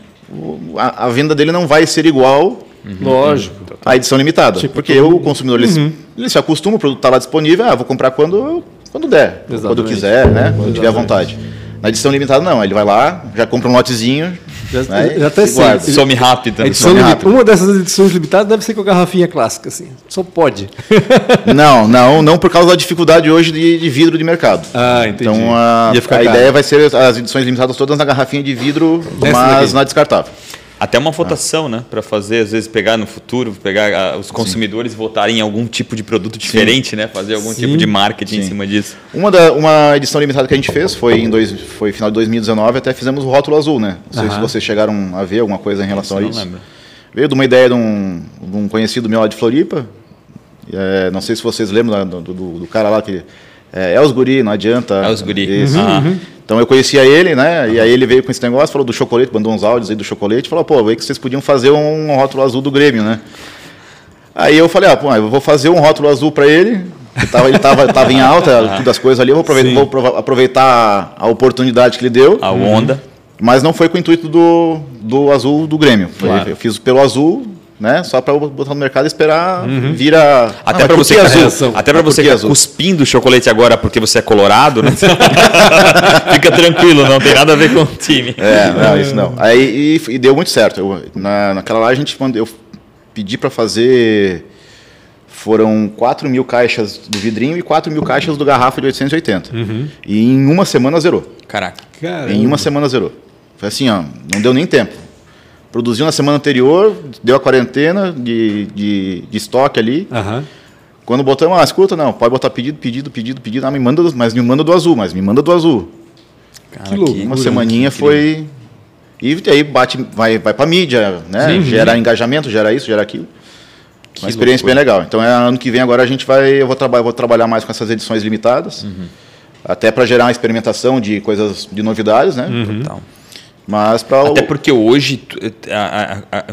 a, a venda dele não vai ser igual Lógico. à edição limitada. Tipo, porque o consumidor ele, se- ele se acostuma, o produto está lá disponível, ah, vou comprar quando, quando der, quando Exatamente. quiser, né? quando tiver vontade. Na edição limitada, não. Ele vai lá, já compra um lotezinho. Já, já até e sei. guarda. Ele- Some rápido. Né? edição Some rápido. uma dessas edições limitadas deve ser com a garrafinha clássica, assim. Só pode. Não, não, não por causa da dificuldade hoje de, de vidro de mercado. Ah, entendi. Então a, a ideia vai ser as edições limitadas todas na garrafinha de vidro, Dessa mas daqui. na descartável. Até uma votação, né? Para fazer, às vezes, pegar no futuro, pegar ah, os consumidores votarem em algum tipo de produto diferente, né? Fazer algum Sim. tipo de marketing em Sim. cima disso. Uma, da, uma edição limitada que a gente fez foi em dois, foi final de 2019, até fizemos o rótulo azul, né? Não sei se vocês chegaram a ver alguma coisa em relação Isso a isso. não lembro. Veio de uma ideia de um, de um conhecido meu lá de Floripa. É, não sei se vocês lembram do, do, do cara lá que. É, é os guri, não adianta. É os guri. Isso. Uhum, Ah. Então eu conhecia ele, né? E aí ele veio com esse negócio, falou do chocolate, mandou uns áudios aí do chocolate, falou, pô, veio que vocês podiam fazer um rótulo azul do Grêmio, né? Aí eu falei, ah, pô, eu vou fazer um rótulo azul para ele. Ele tava, ele tava, tava em alta, tudo as coisas ali, eu vou aproveitar, vou aproveitar a oportunidade que ele deu. A onda. Mas não foi com o intuito do, do azul do Grêmio. Claro. Eu fiz pelo azul, né? Só para botar no mercado e esperar vir a. Até Ah, para você, que- azul? até para você tá azul? cuspindo o chocolate agora porque você é colorado, né? Fica tranquilo, não tem nada a ver com o time. É, não, isso não. Aí e, e deu muito certo. Eu, na, naquela lá a gente eu pedi para fazer. Foram 4 mil caixas do vidrinho e 4 mil caixas do garrafa de 880. E em uma semana zerou. Caraca. Caramba. Em uma semana zerou. Foi assim, ó, não deu nem tempo. Produziu na semana anterior, deu a quarentena de, de, de estoque ali. Aham. Quando botamos, ah, escuta, não, pode botar pedido, pedido, pedido, pedido. Ah, me manda, do- mas me manda do azul, mas me manda do azul. Cara, loucura. Uma Incrível, semaninha foi. E aí bate, vai, vai pra mídia, né? Sim. Gera engajamento, gera isso, gera aquilo. Que Uma experiência loucura. bem legal. Então, é, ano que vem agora a gente vai, eu vou, traba vou trabalhar mais com essas edições limitadas, Uhum. até para gerar uma experimentação de coisas, de novidades, né? Total. Mas para Até porque hoje a, a- a-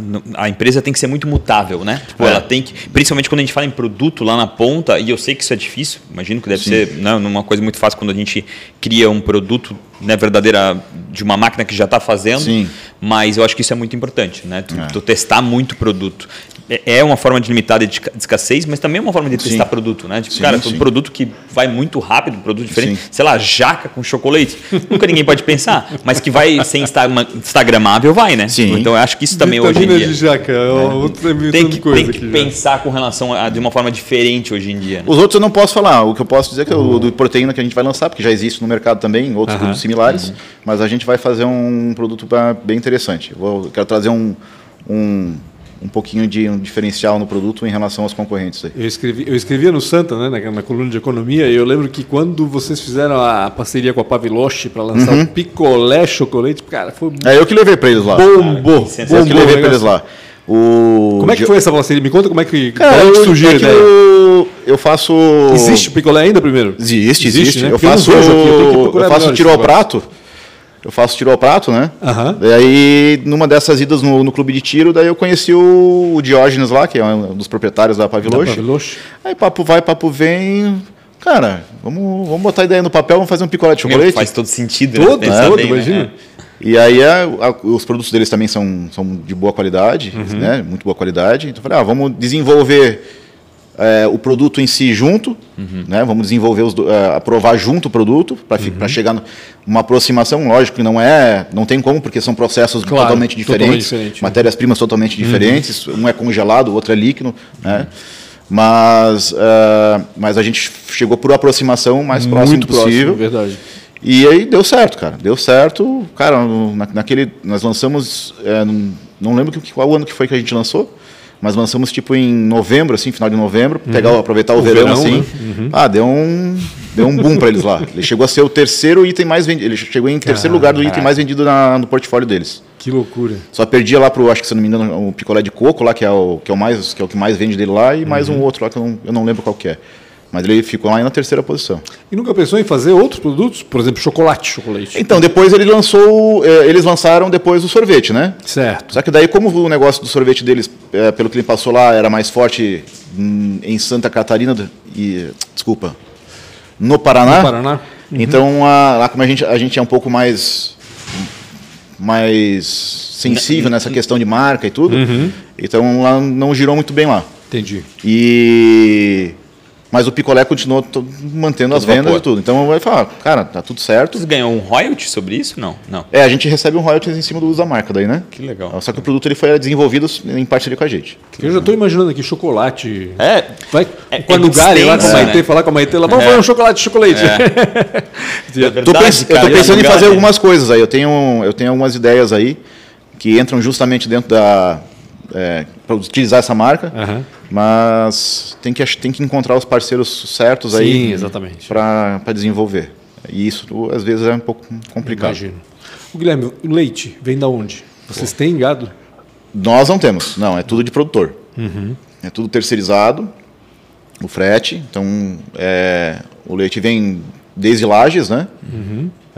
a empresa tem que ser muito mutável, né? Tipo, É. ela tem que, principalmente quando a gente fala em produto lá na ponta, e eu sei que isso é difícil, imagino que deve Sim. ser né, uma coisa muito fácil quando a gente cria um produto né, verdadeira de uma máquina que já está fazendo, Sim. Mas eu acho que isso é muito importante, né? Tu, É. tu testar muito produto. É- É uma forma de limitada de esca- de escassez, mas também é uma forma de testar Sim. produto, né? Tipo, Sim, cara, sim. um produto que vai muito rápido, um produto diferente, Sim. sei lá, jaca com chocolate, nunca ninguém pode pensar, mas que vai ser instagram- instagramável, vai, né? Sim. Então eu acho que isso também hoje em Vitamina dia. de jaca. É. Outra Tem que, coisa tem que já. pensar com relação a de uma forma diferente hoje em dia. né? Os outros eu não posso falar. O que eu posso dizer é que é o do proteína que a gente vai lançar, porque já existe no mercado também, outros Aham. produtos similares, mas a gente vai fazer um produto bem interessante. Eu Vou, quero trazer um, um, um pouquinho de um diferencial no produto em relação aos concorrentes. Aí. Eu, escrevi, eu escrevia no Santa, né, na, na coluna de economia, e eu lembro que quando vocês fizeram a parceria com a Paviloche para lançar Uhum. o picolé chocolate, cara, foi É eu que levei para eles lá. bombou. que eu que levei para eles lá. O Como é que foi essa parceria? Me conta como é que, Cara, como é que eu, surgiu a é ideia. eu, eu faço. Existe o picolé ainda primeiro? Existe, Existe, existe. né? Eu eu faço, vejo aqui, eu eu faço tiro ao prato. Eu faço tiro ao prato, né? Aham. E aí, numa dessas idas no, no clube de tiro, daí eu conheci o, o Diógenes lá, que é um dos proprietários da Da Paviloche. Aí papo vai, papo vem. Cara, vamos, vamos botar a ideia no papel, vamos fazer um picolé de Meu, chocolate. faz todo sentido. Todo, né? Todo, bem, né? imagina. E aí a- a- os produtos deles também são, são de boa qualidade, Uhum. né? Muito boa qualidade. Então eu falei, ah, vamos desenvolver é, o produto em si junto, Uhum. né? Vamos desenvolver os é, aprovar junto o produto para Uhum. chegar numa aproximação, lógico que não é, não tem como porque são processos Claro, totalmente diferentes, diferente. Uhum. matérias-primas totalmente diferentes, um é congelado, o outro é líquido, né? Mas, é, mas a gente chegou por aproximação mais próximo Muito possível. próximo, verdade. E aí deu certo, cara. Deu certo. Cara, na- naquele. Nós lançamos. é, num- não lembro que, qual ano que foi que a gente lançou. Mas lançamos tipo em novembro, assim, final de novembro, pegar, aproveitar o, O verão, verão, assim. né? Ah, deu um, deu um boom para eles lá. Ele chegou a ser o terceiro item mais vendido. Ele chegou em terceiro lugar do item mais vendido na- no portfólio deles. Que loucura. Só perdia lá pro, acho que se não me engano, o picolé de coco lá, que é o que é o mais, que é o que mais vende dele lá, e mais Uhum. um outro lá que eu não, eu não lembro qual que é. Mas ele ficou lá na terceira posição. E nunca pensou em fazer outros produtos? Por exemplo, chocolate, chocolate. Então, depois ele lançou, eh, eles lançaram depois o sorvete, né? Certo. Só que daí, como o negócio do sorvete deles, eh, pelo que ele passou lá, era mais forte em Santa Catarina e, desculpa, no Paraná. No Paraná? Então, a- lá como a gente, a gente é um pouco mais mais sensível nessa questão de marca e tudo, então lá não girou muito bem lá. Entendi. E mas o picolé continuou mantendo as Todo vendas vapor. e tudo. Então vai falar, cara, tá tudo certo. Vocês ganham um royalty sobre isso? Não, não. É, a gente recebe um royalties em cima do uso da marca daí, né? Que legal. Só que o produto ele foi desenvolvido em parceria com a gente. Eu já estou imaginando aqui chocolate. É, Vai É- com a é Nugari lá com a Maitê, né? falar com a Maitê lá, vamos É. fazer um chocolate, chocolate. É Tô verdade, pens- eu cara, tô pensando em fazer algumas coisas aí. Eu tenho, eu tenho algumas ideias aí que entram justamente dentro da é, para utilizar essa marca, Aham. Mas tem que tem que encontrar os parceiros certos Sim, aí exatamente. para desenvolver. E isso às vezes é um pouco complicado. Imagino. O Guilherme, o leite vem da onde? Vocês têm gado? Nós não temos, não, é tudo de produtor. É tudo terceirizado, o frete. Então, é, o leite vem desde Lages, né?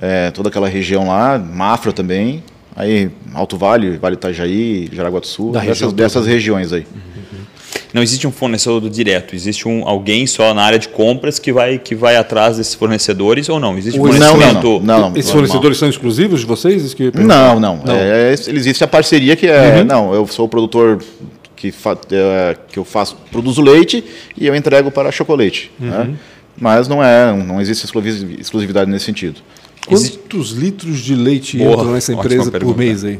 É, toda aquela região lá, Mafra também. Aí, Alto Vale, Vale Itajaí, Jaraguá do Sul, Da região dessas, dessas regiões aí. Não existe um fornecedor direto, existe um, alguém só na área de compras que vai, que vai atrás desses fornecedores ou não? Existe Ou não, não, fornecimento. não, não. Esses fornecedores são exclusivos de vocês? Perguntar. Não, não. É, é, existe a parceria que é. Não, eu sou o produtor que, fa, é, que eu faço, produzo leite e eu entrego para chocolate. Né? Mas não é, não existe exclusivi- exclusividade nesse sentido. Quantos litros de leite Boa, entram nessa empresa por pergunta. mês aí?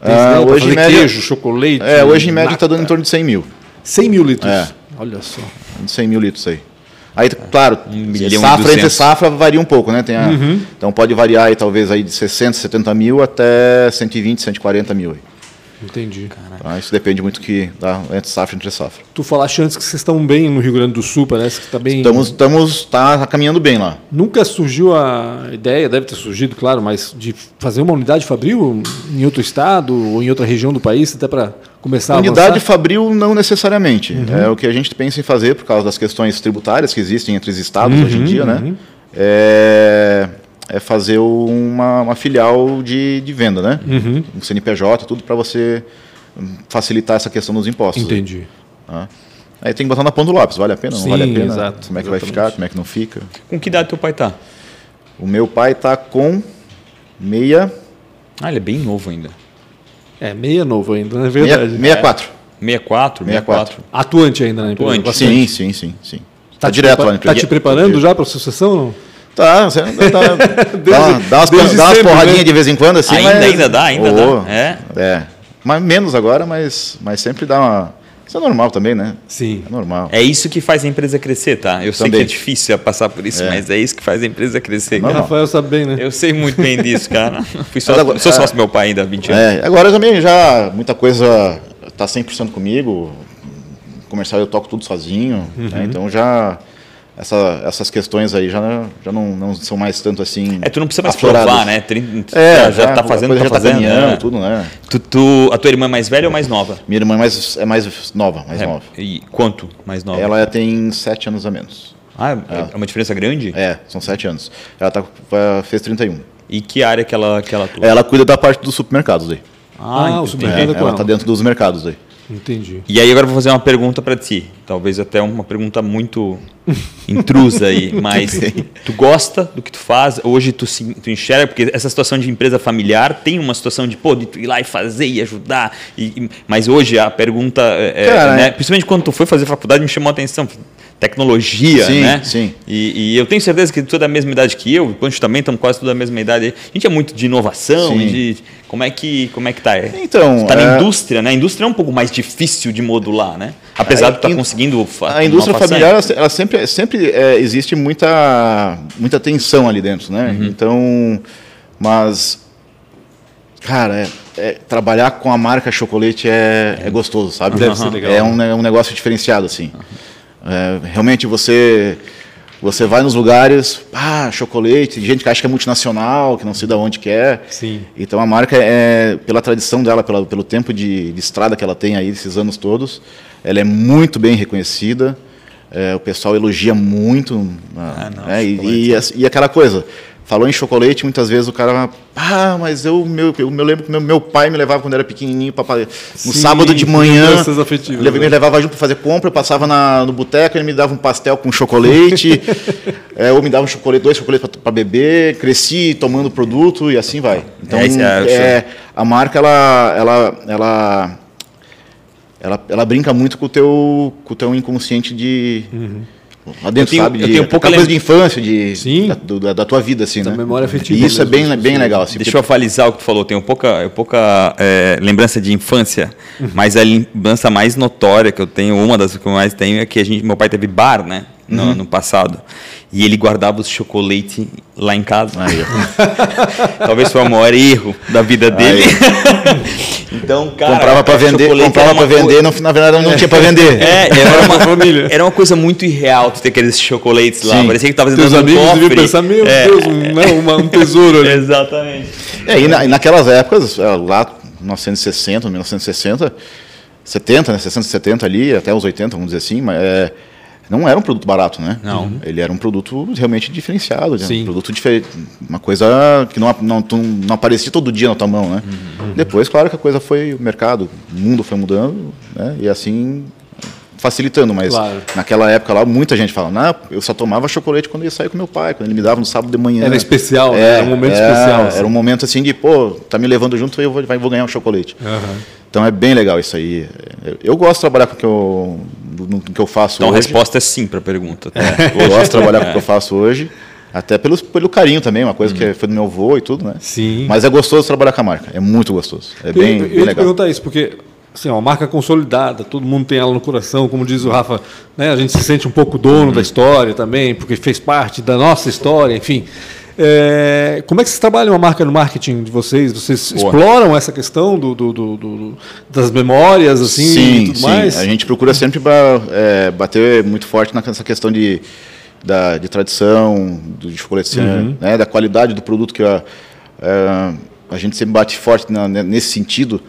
Ah, hoje, em média- queijo, chocolate. É, hoje em média está dando em torno de 100 mil. 100 mil litros. É. Olha só. De 100 mil litros aí. Aí, claro, e safra entre 200. safra varia um pouco, né? Tem a- Então pode variar aí, talvez aí de 60, 70 mil até 120, 140 mil. Aí. Entendi. Tá? Isso depende muito que da entre safra entre safra. Tu falaste antes que vocês estão bem no Rio Grande do Sul, parece que está bem. Estamos, estamos tá caminhando bem lá. Nunca surgiu a ideia, deve ter surgido, claro, mas de fazer uma unidade fabril em outro estado ou em outra região do país, até para começar a Unidade fabril não necessariamente. É o que a gente pensa em fazer por causa das questões tributárias que existem entre os estados hoje em dia, né? É, é fazer uma, uma filial de, de venda, né? Um CNPJ, tudo para você hum, facilitar essa questão dos impostos. Entendi. tá? Aí tem que botar na ponta do lápis, vale a pena, não Sim, vale a pena? exato, como é que vai exatamente. ficar, como é que não fica? Com que idade teu pai tá? O meu pai está com meia, Ah, ele é bem novo ainda. É, meia novo ainda, não é meia, verdade. 64. 64, 64. 64. Atuante ainda na empresa. Atuante. Sim, sim, sim, sim. Tá, Tá, direto lá na Tá empresa. te preparando já para a sucessão ou não? Tá, você dá, dá, dá, umas, dá umas sempre, porradinhas né? de vez em quando, assim. Ainda, mas- ainda dá, ainda Ô, dá. É. É. Mas menos agora, mas, mas sempre dá uma. Isso é normal também, né? Sim. É normal. É isso que faz a empresa crescer, tá? Eu sei Também. que é difícil passar por isso, É. mas é isso que faz a empresa crescer. O cara. Rafael sabe bem, né? Eu sei muito bem disso, cara. Fui só, agora- sou é. sócio do meu pai ainda há 20 anos. É, agora também já muita coisa tá 100% comigo. Comercial eu toco tudo sozinho. Uhum. né? Então já. Essa, essas questões aí já, já não, não são mais tanto assim. É, tu não precisa mais afloradas. provar, né? É, já, tá fazendo, coisa tá já fazendo. caminhando, né? tudo, né? Tu, tu- a tua irmã é mais velha ou mais nova? Minha irmã é mais, é mais nova, mais É, nova. E quanto mais nova? Ela tem sete anos a menos. Ah, é, é uma diferença grande? É, são sete anos. Ela tá, fez 31. E que área que ela, que ela atua? Ela cuida da parte dos supermercados aí. Ah, o entendi. supermercado É, é ela ela. está dentro dos mercados aí. Entendi. E aí agora eu vou fazer uma pergunta para ti. Talvez até uma pergunta muito intrusa aí, mas tu gosta do que tu faz? Hoje tu, se, tu enxerga, porque essa situação de empresa familiar tem uma situação de, pô, de tu ir lá e fazer e ajudar. E, e- mas hoje a pergunta, é, é, Cara, né, é- principalmente quando tu foi fazer faculdade, me chamou a atenção. Tecnologia, Sim, né? sim. E, e eu tenho certeza que tu é da mesma idade que eu, o Pancho também estamos quase tudo da mesma idade. A gente é muito de inovação Sim. e de. Como é que, como é que tá? Então, Tu tá na é- indústria, né? A indústria é um pouco mais difícil de modular, né? Apesar A de estar in- conseguindo A indústria familiar, ela, ela sempre, sempre é, existe muita, muita tensão ali dentro, né? Uhum. Então, mas, cara, é- é, trabalhar com a marca chocolate é, é gostoso, sabe? Deve ser legal, É né? um, um negócio diferenciado, assim. É, realmente você... Você vai nos lugares, ah, chocolate, gente que acha que é multinacional, que não sei de onde que é. Sim. Então a marca, é, pela tradição dela, pela, pelo tempo de, de estrada que ela tem aí, esses anos todos, ela é muito bem reconhecida. É, o pessoal elogia muito. Ah, não, né, e, e, e aquela coisa, falou em chocolate, muitas vezes o cara, ah, mas eu, meu, eu me lembro que meu, meu pai me levava quando era pequenininho, pra, pa- no Sim, sábado de manhã, afetivas, ele né? me levava junto para fazer compra, eu passava na, no boteco, ele me dava um pastel com chocolate, é, ou me dava um chocolate, dois chocolates para beber, cresci tomando produto e assim vai. Então, É, é- é, a marca, ela, ela, ela, ela, ela brinca muito com o teu, com o teu inconsciente de... Lá dentro, Eu tenho- sabe? eu De, tenho pouca coisa de infância, de, Sim. da, do- da, da tua vida, assim, Da né? memória afetiva E isso é mesmo, bem, bem legal. Assim, Deixa eu avalizar o que tu falou. Tenho pouca, eu pouca é, lembrança de infância, mas a lembrança mais notória que eu tenho, uma das que eu mais tenho, é que a gente, meu pai teve bar, né? No, no passado. E ele guardava os chocolate lá em casa. Talvez foi o maior erro da vida dele. então, cara, comprava para vender, comprava para co- vender, no final, na verdade não tinha para vender. É, era uma, família. era uma coisa muito irreal tu ter aqueles chocolates lá. Sim. Parecia que tava Teus dentro de um amigos deviam cofre. pensar, meu É, Deus, um, né, uma- um tesouro ali. Exatamente. É, e, na- e naquelas épocas, é, lá 1960, 1960, 70, né, 60, 70 ali, até os 80, vamos dizer assim, mas é, não era um produto barato, né? Não. Ele era um produto realmente diferenciado, né? Sim. um produto diferente, uma coisa que não, não, não aparecia todo dia na tua mão, né? Depois, claro que a coisa foi, o mercado, o mundo foi mudando, né? E assim facilitando, mas Claro. naquela época lá muita gente falava, não, eu só tomava chocolate quando eu ia sair com meu pai, quando ele me dava no sábado de manhã. Era especial, né? Era um momento especial, assim. Era um momento assim de, pô, tá me levando junto, eu vou, vou ganhar um chocolate. Então é bem legal isso aí. Eu, eu gosto de trabalhar com o que eu, no, no que eu faço Então a hoje. resposta é sim para a pergunta. tá? Eu gosto de trabalhar com o que eu faço hoje. Até pelo, pelo carinho também, uma coisa que foi do meu avô e tudo, né? Sim. Mas é gostoso trabalhar com a marca. É muito gostoso. É Eu- bem, eu, bem ia te legal. perguntar isso, porque assim, ó, uma marca consolidada, todo mundo tem ela no coração, como diz o Rafa, né, a gente se sente um pouco dono Uhum. da história também, porque fez parte da nossa história, enfim. É, como é que vocês trabalham a marca no marketing de vocês? Vocês Boa. exploram essa questão do, do- do- das memórias assim, e sim, tudo sim. mais? A gente procura sempre ba- é, bater muito forte nessa questão de, da, de tradição, do de chocolate, Uhum. né, da qualidade do produto que a, é, a gente sempre bate forte na- ne- nesse sentido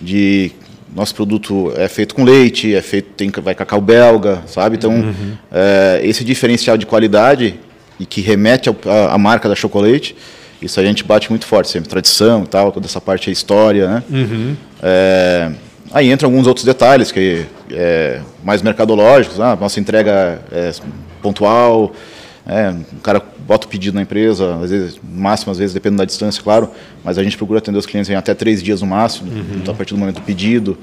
de nosso produto é feito com leite, é feito tem vai cacau belga, sabe? Então Uhum. é, esse diferencial de qualidade e que remete à marca da chocolate, isso a gente bate muito forte sempre, tradição e tal, toda essa parte é história, né? Uhum. É, aí entram alguns outros detalhes que é, mais mercadológicos, ah, nossa entrega é pontual, é, o cara bota o pedido na empresa, às vezes, no máximo, às vezes, dependendo da distância, claro, mas a gente procura atender os clientes em até três dias no máximo, então, a partir do momento do pedido.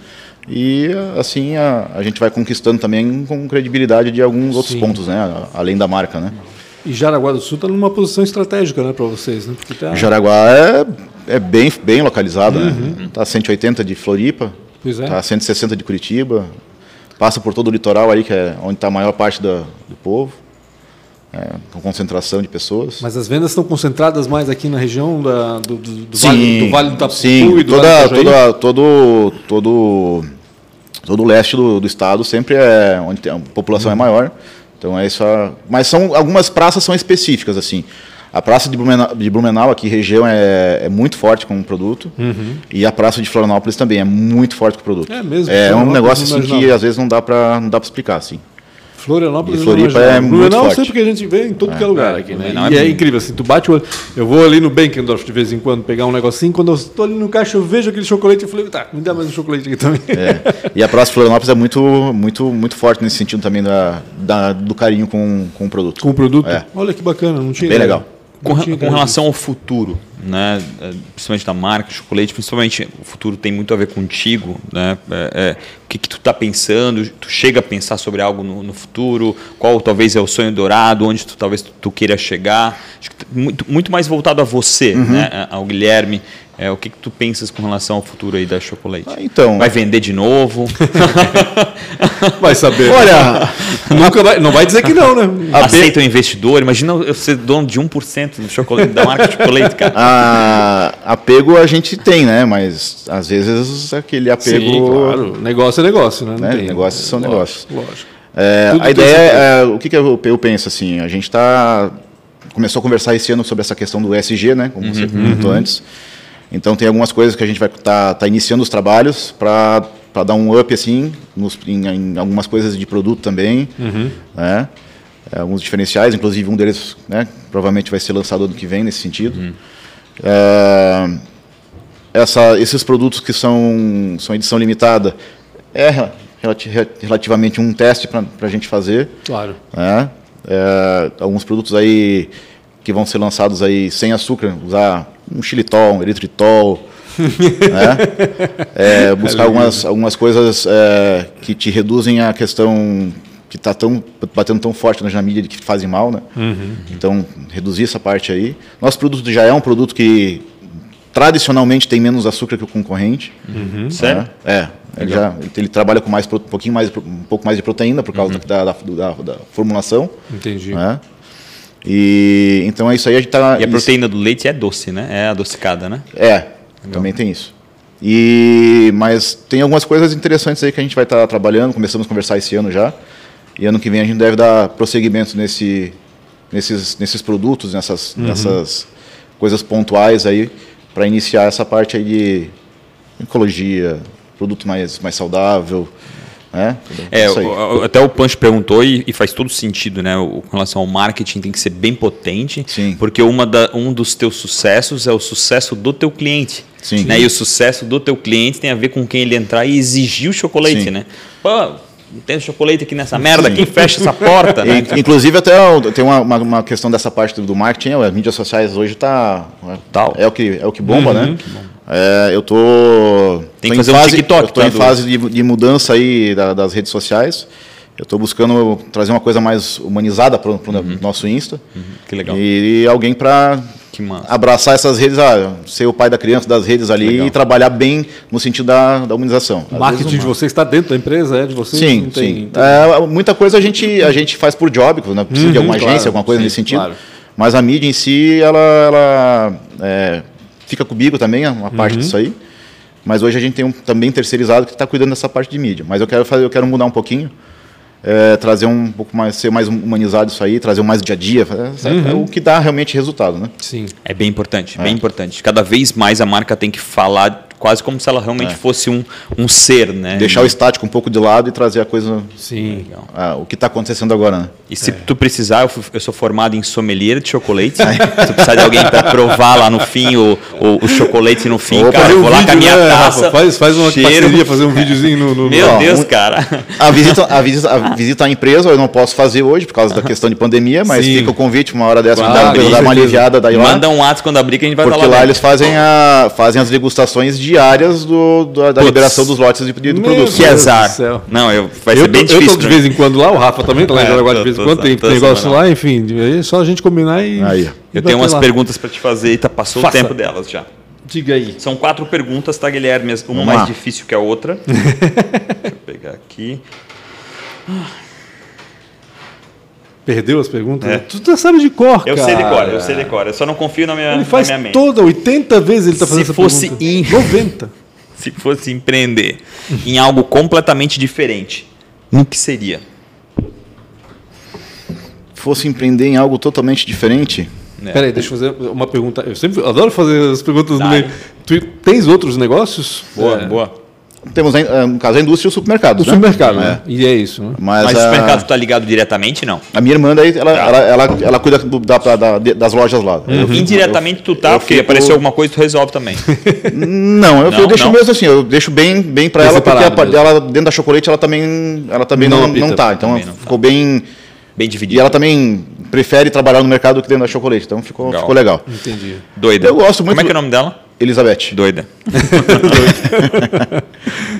E assim a, a gente vai conquistando também com credibilidade de alguns outros Sim. pontos, né? Além da marca, né? E Jaraguá do Sul está numa posição estratégica né, para vocês, né? Porque tá, Jaraguá é, é bem, bem localizado, né? Tá 180 de Floripa, Pois é. tá 160 de Curitiba, passa por todo o litoral aí, que é onde está a maior parte da- do povo, é, com concentração de pessoas. Mas as vendas estão concentradas mais aqui na região da- do, do, do vale, do Vale do sim, e do toda, Vale do toda, todo, todo, todo o leste do, do estado sempre é onde tem- a população Uhum. é maior. Então é isso. Mas são algumas praças são específicas assim. A praça de Blumenau, de Blumenau aqui região é, é muito forte com o produto e a praça de Florianópolis também é muito forte com o produto. Uhum. É mesmo, É um Florianópolis negócio assim que às vezes não dá para não dá para explicar assim. Florianópolis E não Floripa é muito eu forte. sei porque a gente vê em todo que é lugar aqui, né? Blumenau E é é incrível, assim, tu bate o olho. Eu vou ali no Benkendorf de vez em quando pegar um negocinho, quando eu estou ali no caixa eu vejo aquele chocolate, eu falei, tá, me dá mais um chocolate aqui também. É. E a de Florianópolis é muito muito muito forte nesse sentido também da, da- do carinho com, com o produto. Com o produto. É. Olha que bacana, não tinha Bem legal. Com, com relação ao futuro, né, é, principalmente da marca, chocolate, principalmente o futuro tem muito a ver contigo, né? é, é, o que, que tu está pensando? Tu chega a pensar sobre algo no, no futuro? Qual talvez é o sonho dourado? Onde tu talvez tu, tu queira chegar? Acho que muito, muito mais voltado a você, Uhum. né, ao Guilherme. É, o que, que tu pensas com relação ao futuro aí da chocolate? Ah, então- vai vender de novo? Vai saber. Olha, Nunca vai, não vai dizer que não, né? Aceita o investidor? Imagina eu ser dono de 1% do chocolate, da marca de chocolate, cara. A, apego a gente tem, né? Mas às vezes aquele apego. Sim, claro. Negócio é negócio, né? Né? Negócios são lógico, negócios. Lógico. É, a ideia é, o que, que eu, eu penso assim, a gente está começou a conversar esse ano sobre essa questão do ESG, né, como você comentou antes. Então tem algumas coisas que a gente vai estar tá, iniciando os trabalhos para dar um up assim nos, em, em algumas coisas de produto também, né? É, alguns diferenciais, inclusive um deles, né, provavelmente vai ser lançado ano que vem nesse sentido. É, essa, esses produtos que são, são edição limitada é relati- relativamente um teste para a gente fazer. Claro. né? É, alguns produtos aí que vão ser lançados aí sem açúcar, usar um xilitol, um eritritol, né? É, buscar algumas, algumas coisas é, que te reduzem a questão que está tão batendo tão forte na mídia de que fazem mal, né? Então reduzir essa parte aí. Nosso produto já é um produto que tradicionalmente tem menos açúcar que o concorrente. Uhum. Sério? É. Ele, já, ele trabalha com mais, um pouquinho mais, um pouco mais de proteína por causa uhum. da, da, da, da, formulação. Entendi. Né? E então é isso aí. A gente tá, e a proteína do leite é doce, né? É adocicada, né? É, Legal. também tem isso. E mas tem algumas coisas interessantes aí que a gente vai estar tá trabalhando. Começamos a conversar esse ano já. E ano que vem a gente deve dar prosseguimento nesse, nesses, nesses produtos, nessas, uhum. nessas coisas pontuais aí para iniciar essa parte aí de ecologia, produto mais, mais saudável. Né? É, até o Pancho perguntou e, e, faz todo sentido, né? O, com relação ao marketing tem que ser bem potente, Sim. porque uma da, um dos teus sucessos é o sucesso do teu cliente. Sim. Né? E o sucesso do teu cliente tem a ver com quem ele entrar e exigir o chocolate, Sim. né? Pô, não tem chocolate aqui nessa merda, quem fecha essa porta? Né? Inclusive, até tem uma, uma, uma, questão dessa parte do marketing, as mídias sociais hoje tá, Tal. é o que é o que bomba, né? uhum, né? Que bomba. É, eu tô, tem que fazer fase, um TikTok. Estou em fase de, de, mudança aí da, das redes sociais. Eu estou buscando trazer uma coisa mais humanizada para o uhum. nosso Insta. Uhum. Que legal. E, e alguém para abraçar essas redes, ah, ser o pai da criança das redes ali legal. e trabalhar bem no sentido da, da humanização. O marketing de você está dentro da empresa, é de você? Sim, sim. Tem... É, muita coisa a gente, a gente faz por job, né? precisa uhum, de alguma agência, claro, alguma coisa sim, nesse sentido. Claro. Mas a mídia em si, ela, ela é, fica comigo também, uma parte uhum. disso aí. Mas hoje a gente tem um também terceirizado que está cuidando dessa parte de mídia. Mas eu quero fazer, eu quero mudar um pouquinho, é, trazer um pouco mais, ser mais humanizado isso aí, trazer mais dia a dia, é, uhum. é o que dá realmente resultado, né? Sim. É bem importante, bem é. importante. Cada vez mais a marca tem que falar quase como se ela realmente é. fosse um, um ser, né? Deixar o estático um pouco de lado e trazer a coisa. Sim. A, o que está acontecendo agora, né? E se é. tu precisar, eu, eu, sou formado em sommelier de chocolate. se tu precisar de alguém para provar lá no fim o, o, o chocolate no fim, Ou cara, um vou vídeo, lá com a minha né, taça. Rafa, faz, faz uma cheiro. parceria, fazer um videozinho no. no Meu no... Deus, cara. A visita, a, visita, a visita à empresa eu não posso fazer hoje por causa da questão de pandemia, mas Sim. fica o convite, uma hora dessa, claro, dá, dá uma aliviada daí lá. Manda um ato quando abrir que a gente vai Porque lá eles fazem, a, fazem as degustações diárias do do, da liberação dos lotes de, de produtos. Que azar. Não, eu, vai eu ser bem difícil. Eu tô de vez em quando lá, o Rafa também tá lá em Jaraguá de vez em quando, tem, tem negócio lá, enfim, é só a gente combinar e. Aí. Eu tenho umas lá. perguntas para te fazer e tá, passou Faça. o tempo delas já. Diga aí. São quatro perguntas, tá, Guilherme? Uma Vamos mais lá. difícil que a outra. Deixa eu pegar aqui. Perdeu as perguntas? É. Tu já sabe de cor, eu cara. Eu sei de cor, eu sei de cor. Eu só não confio na minha, ele faz na minha mente. toda, 80 vezes ele está fazendo Se essa fosse pergunta. In... 90 se fosse empreender em algo completamente diferente, no que seria? Fosse empreender em algo totalmente diferente? É. Peraí, deixa eu fazer uma pergunta. Eu sempre adoro fazer as perguntas no meio. Tu tens outros negócios? Boa, é. boa. Temos, eh, no caso, a indústria e o supermercado. O né? supermercado, né? É. E é isso. Né? Mas, Mas o supermercado está ligado diretamente, não? A minha irmã, daí, ela, tá. ela, ela, ela, cuida do, da, da, das lojas lá. Uhum. Eu, Indiretamente tu tá, porque fico... apareceu alguma coisa tu resolve também. não, eu, não, eu deixo não? mesmo assim, eu deixo bem, bem para ela, porque a, ela, dentro da chocolate ela também, ela também não, não, não tá. Então ficou tá. bem... Bem dividido. E ela também prefere trabalhar no mercado do que dentro da chocolate, então ficou legal. Ficou legal. Entendi. Doida. Eu gosto muito. Como é que é o nome dela? Elizabeth. Doida.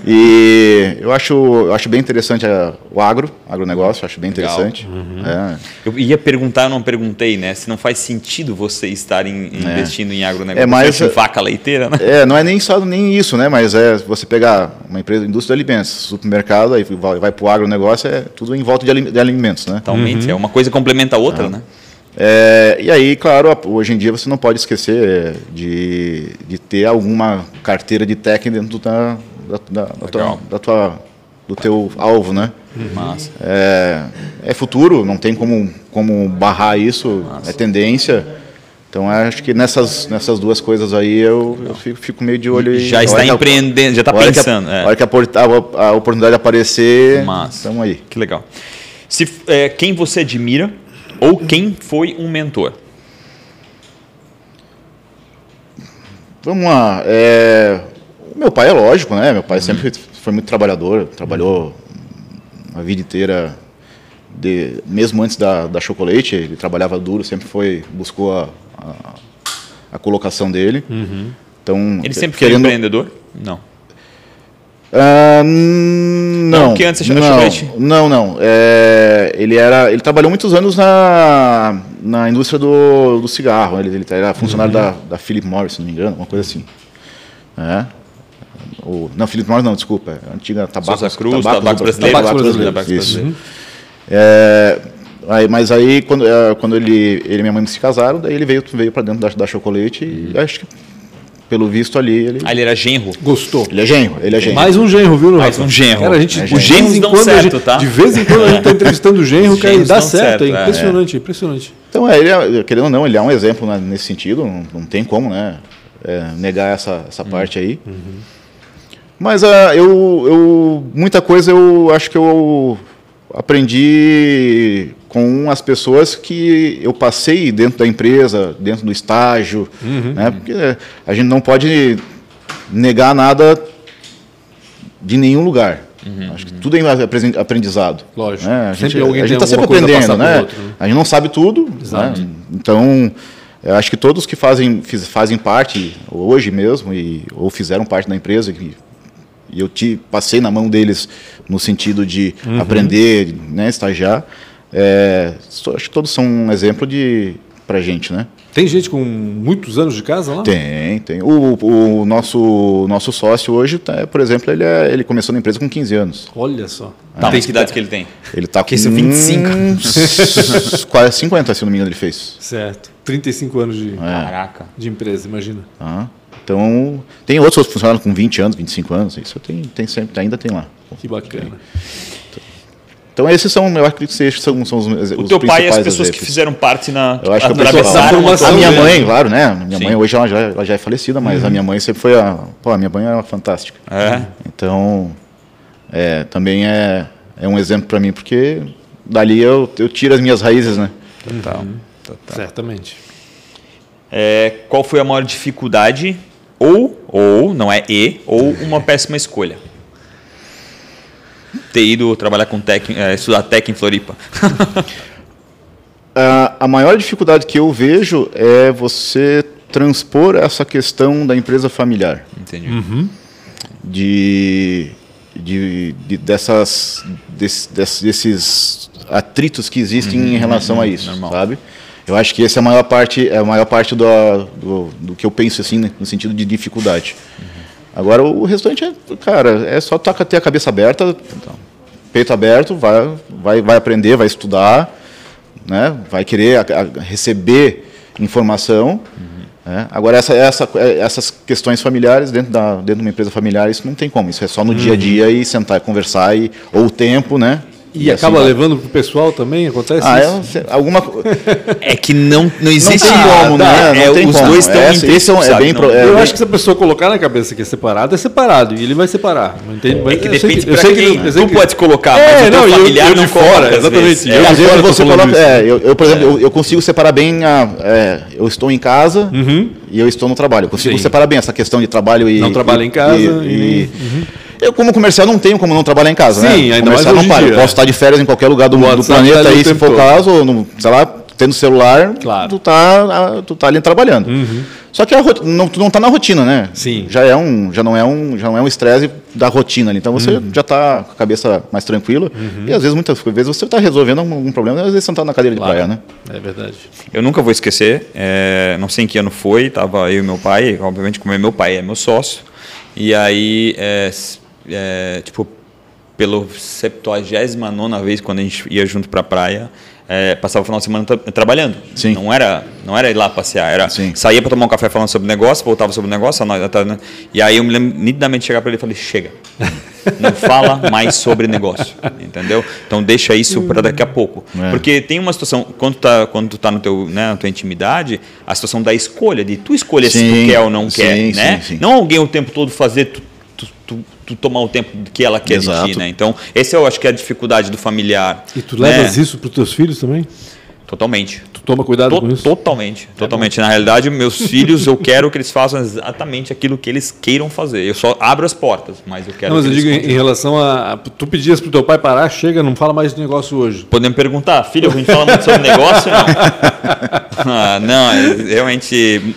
e eu acho, eu acho bem interessante a, o agro, agronegócio, acho bem interessante. Uhum. É. Eu ia perguntar, eu não perguntei, né? Se não faz sentido você estar em, é. investindo em agronegócio. É mais vaca leiteira, né? É, não é nem só nem isso, né? Mas é você pegar uma empresa, indústria de alimentos, supermercado, aí vai, vai para o agronegócio, é tudo em volta de, alimentos, né? Totalmente. Uhum. É uma coisa complementa a outra, é. né? É, e aí, claro, hoje em dia você não pode esquecer é, de, de ter alguma carteira de técnico dentro da, da, da, da, tua, da tua, do teu alvo, né? Massa. É, é futuro, não tem como, como barrar isso, Massa. é tendência. Então acho que nessas, nessas duas coisas aí eu, eu fico, fico, meio de olho. Já está empreendendo, já está pensando. A, é. hora que a, a, a, oportunidade aparecer, estamos aí. Que legal. Se, é, quem você admira ou quem foi um mentor? Vamos lá. É... Meu pai é lógico, né? Meu pai uhum. sempre foi muito trabalhador, trabalhou a vida inteira, de... mesmo antes da, da chocolate, ele trabalhava duro, sempre foi, buscou a, a, a colocação dele. Uhum. Então, ele sempre querendo... foi empreendedor? Não. Uh, não. Não, que antes não, não, não. É, ele era, ele trabalhou muitos anos na, na indústria do, do cigarro. Ele, ele era funcionário da, da Philip Morris, se não me engano, uma coisa assim. É. O, não, Philip Morris não, desculpa. é a antiga tabaco. Souza Cruz, Tabaco Brasileiro. Tabaco Tabaco Brasileiro, Brasileiro, isso. Tabaco É, aí, mas aí, quando, é, quando ele, ele e minha mãe se casaram, daí ele veio, veio para dentro da, da Chocolate e acho que, pelo visto ali, ele, Ah, ele era genro. Gostou. ele é genro. Ele é genro. Mais um genro, viu, Mais Rafa? um genro. Cara, a gente, É de genro. vez Os genros em dão certo, gente- tá? De vez em quando a gente está entrevistando o genro, cara, e genros dá certo, certo, é é. impressionante, impressionante. Então, é, ele é, querendo ou não, ele é um exemplo né, nesse sentido, não, não tem como né, é, negar essa, essa parte aí. Mas ah, eu, eu, muita coisa eu acho que eu aprendi com as pessoas que eu passei dentro da empresa, dentro do estágio, né, porque a gente não pode negar nada de nenhum lugar. Acho que tudo é aprendizado. Lógico. Né? A gente está sempre aprendendo, né? outro, né? A gente não sabe tudo, Exato. né? Então, acho que todos que fazem, fiz- fazem parte hoje mesmo e, ou fizeram parte da empresa que e eu te, passei na mão deles no sentido de Uhum. aprender, né, estagiar. É, acho que todos são um exemplo de pra gente, né? Tem gente com muitos anos de casa lá? Tem, tem. O, o nosso nosso sócio hoje, tá, por exemplo, ele, é, ele começou na empresa com 15 anos. Olha só. Tá, mas que idade que ele tem? Ele tá com esse é 25. quase 50, se não me engano, ele fez. Certo. 35 anos de, É. Caraca. de empresa, imagina. Tá? Então, tem outros funcionários com 20 anos, 25 anos, isso tem, tem sempre, ainda tem lá. Que bacana. Então, esses são, eu acredito que esses são, são os, os O teu pai e as pessoas que fizeram parte na. Eu acho que pessoal- da uma formação A minha mãe, claro, né? Minha Sim. mãe hoje ela já, ela já é falecida, mas a minha mãe sempre foi a. Pô, a minha mãe era fantástica. É. Então, é, também é, é um exemplo para mim, porque dali eu, eu tiro as minhas raízes, né? Total. Total. Certamente. É, qual foi a maior dificuldade, ou, ou, não é e, ou uma péssima escolha? Ter ido trabalhar com tech, é, estudar tech em Floripa. A, a maior dificuldade que eu vejo é você transpor essa questão da empresa familiar. Entendi. de, de, de- dessas desse- desses atritos que existem em relação a isso, normal. sabe? Eu acho que essa é a maior parte é a maior parte do, do, do que eu penso assim né, no sentido de dificuldade. Agora o restante é, cara, é só tá, ter a cabeça aberta, peito aberto, vai, vai, vai aprender, vai estudar, né? Vai querer a- a- receber informação. né? Agora essa, essa, essas questões familiares dentro da dentro de uma empresa familiar isso não tem como. Isso é só no dia a dia e sentar e conversar e ou o tempo, né? E, assim acaba vai. levando pro pessoal também? Acontece Ah, isso? é, alguma co- É que não, não não existe. tem como, né? é, Não tem os como. dois estão Esse- esse é, um- é bem pro- é eu bem- acho que se a pessoa colocar na cabeça que é separado, é separado. E ele vai separar. Não entende? Mas É que eu sei depende eu pra sei quem. não- eu sei tu que- pode colocar, É, mas o teu não, eu- familiar eu de não fora, exatamente. vezes. Eu É, de às vezes você coloca, isso. é, eu, eu, por exemplo, eu, eu consigo separar bem a, é, eu estou em casa e eu estou no trabalho. Eu consigo Uhum. Sim. separar bem essa questão de trabalho e Não trabalha e- em casa e- e- e- Eu como comercial não tenho como não trabalhar em casa, Sim, né? ainda mais comercial hoje não para. dia, Eu posso estar de férias em qualquer lugar do, do planeta tá aí, se for o caso, ou no, sei lá, tendo celular, Claro. Uhum. tu tá, tu tá ali trabalhando. Só que a não, tu não tá na rotina, né? Sim. Já é um, já não é um, já não é um estresse da rotina ali. Então você Uhum. já tá com a cabeça mais tranquila. E às vezes muitas vezes você tá resolvendo algum, problema, às vezes sentado na cadeira de Claro. praia, né? É verdade. Eu nunca vou esquecer, é, não sei em que ano foi, tava eu e meu pai, obviamente como é meu pai é meu sócio, e aí, é, é, tipo, pelo 79 vez quando a gente ia junto pra praia, é, passava o final de semana tra- trabalhando. Sim. Não era, não era ir lá passear, era Sim. saía para tomar um café falando sobre negócio, voltava sobre o negócio, a nós- né? e aí eu me lembro nitidamente de chegar para ele e falei, chega, não fala mais sobre negócio, entendeu? Então deixa isso para daqui a pouco, É. porque tem uma situação quando tu tá quando tu tá no teu, né, na tua intimidade, a situação da escolha de tu escolher se Sim, tu quer ou não sim, quer, sim, né? sim. Não alguém o tempo todo fazer tu, tu, tu- tomar o tempo que ela quer de ti, Exato. né? Então, esse eu acho que é a dificuldade do familiar. E tu né? levas isso para os teus filhos também? Totalmente. Tu toma cuidado To- com isso? Totalmente, totalmente. Na realidade, meus filhos, eu quero que eles façam exatamente aquilo que eles queiram fazer. Eu só abro as portas, mas eu quero Não, mas que eu eles digo em, em continuem. relação a, Tu pedias pro teu pai parar, chega, não fala mais de negócio hoje. Podemos perguntar, filho, a gente fala muito sobre negócio? Não. Ah, não, é- realmente.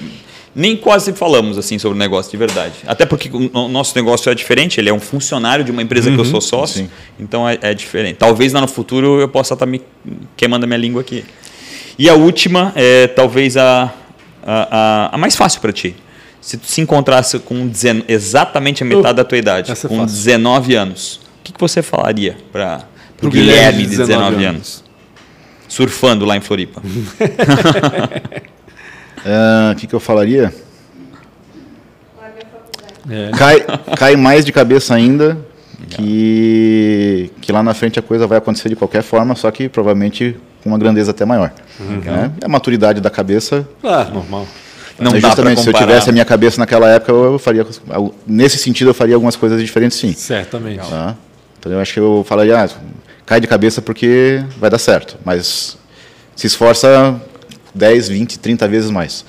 Nem quase falamos assim sobre negócio de verdade. Até porque o o nosso negócio é diferente, ele é um funcionário de uma empresa que eu sou sócio, sim. então é, é diferente. Talvez lá no futuro eu possa estar me queimando a minha língua aqui. E a última é talvez a, a, a, a mais fácil para ti. Se tu se encontrasse com dezen- exatamente a metade Oh, da tua idade, é com fácil. 19 anos, o que, que você falaria para o Guilherme, Guilherme, de 19 19 anos? Surfando lá em Floripa. Ah, O que, que eu falaria? É. Cai, cai mais de cabeça ainda, que, que lá na frente a coisa vai acontecer de qualquer forma, só que provavelmente com uma grandeza até maior. né? A maturidade da cabeça. Ah, normal. Não para justamente, se eu tivesse a minha cabeça naquela época, eu faria. Nesse sentido, eu faria algumas coisas diferentes sim. Certamente. Tá? Então eu acho que eu falaria, ah, cai de cabeça porque vai dar certo, mas se esforça 10, 20, 30 vezes mais.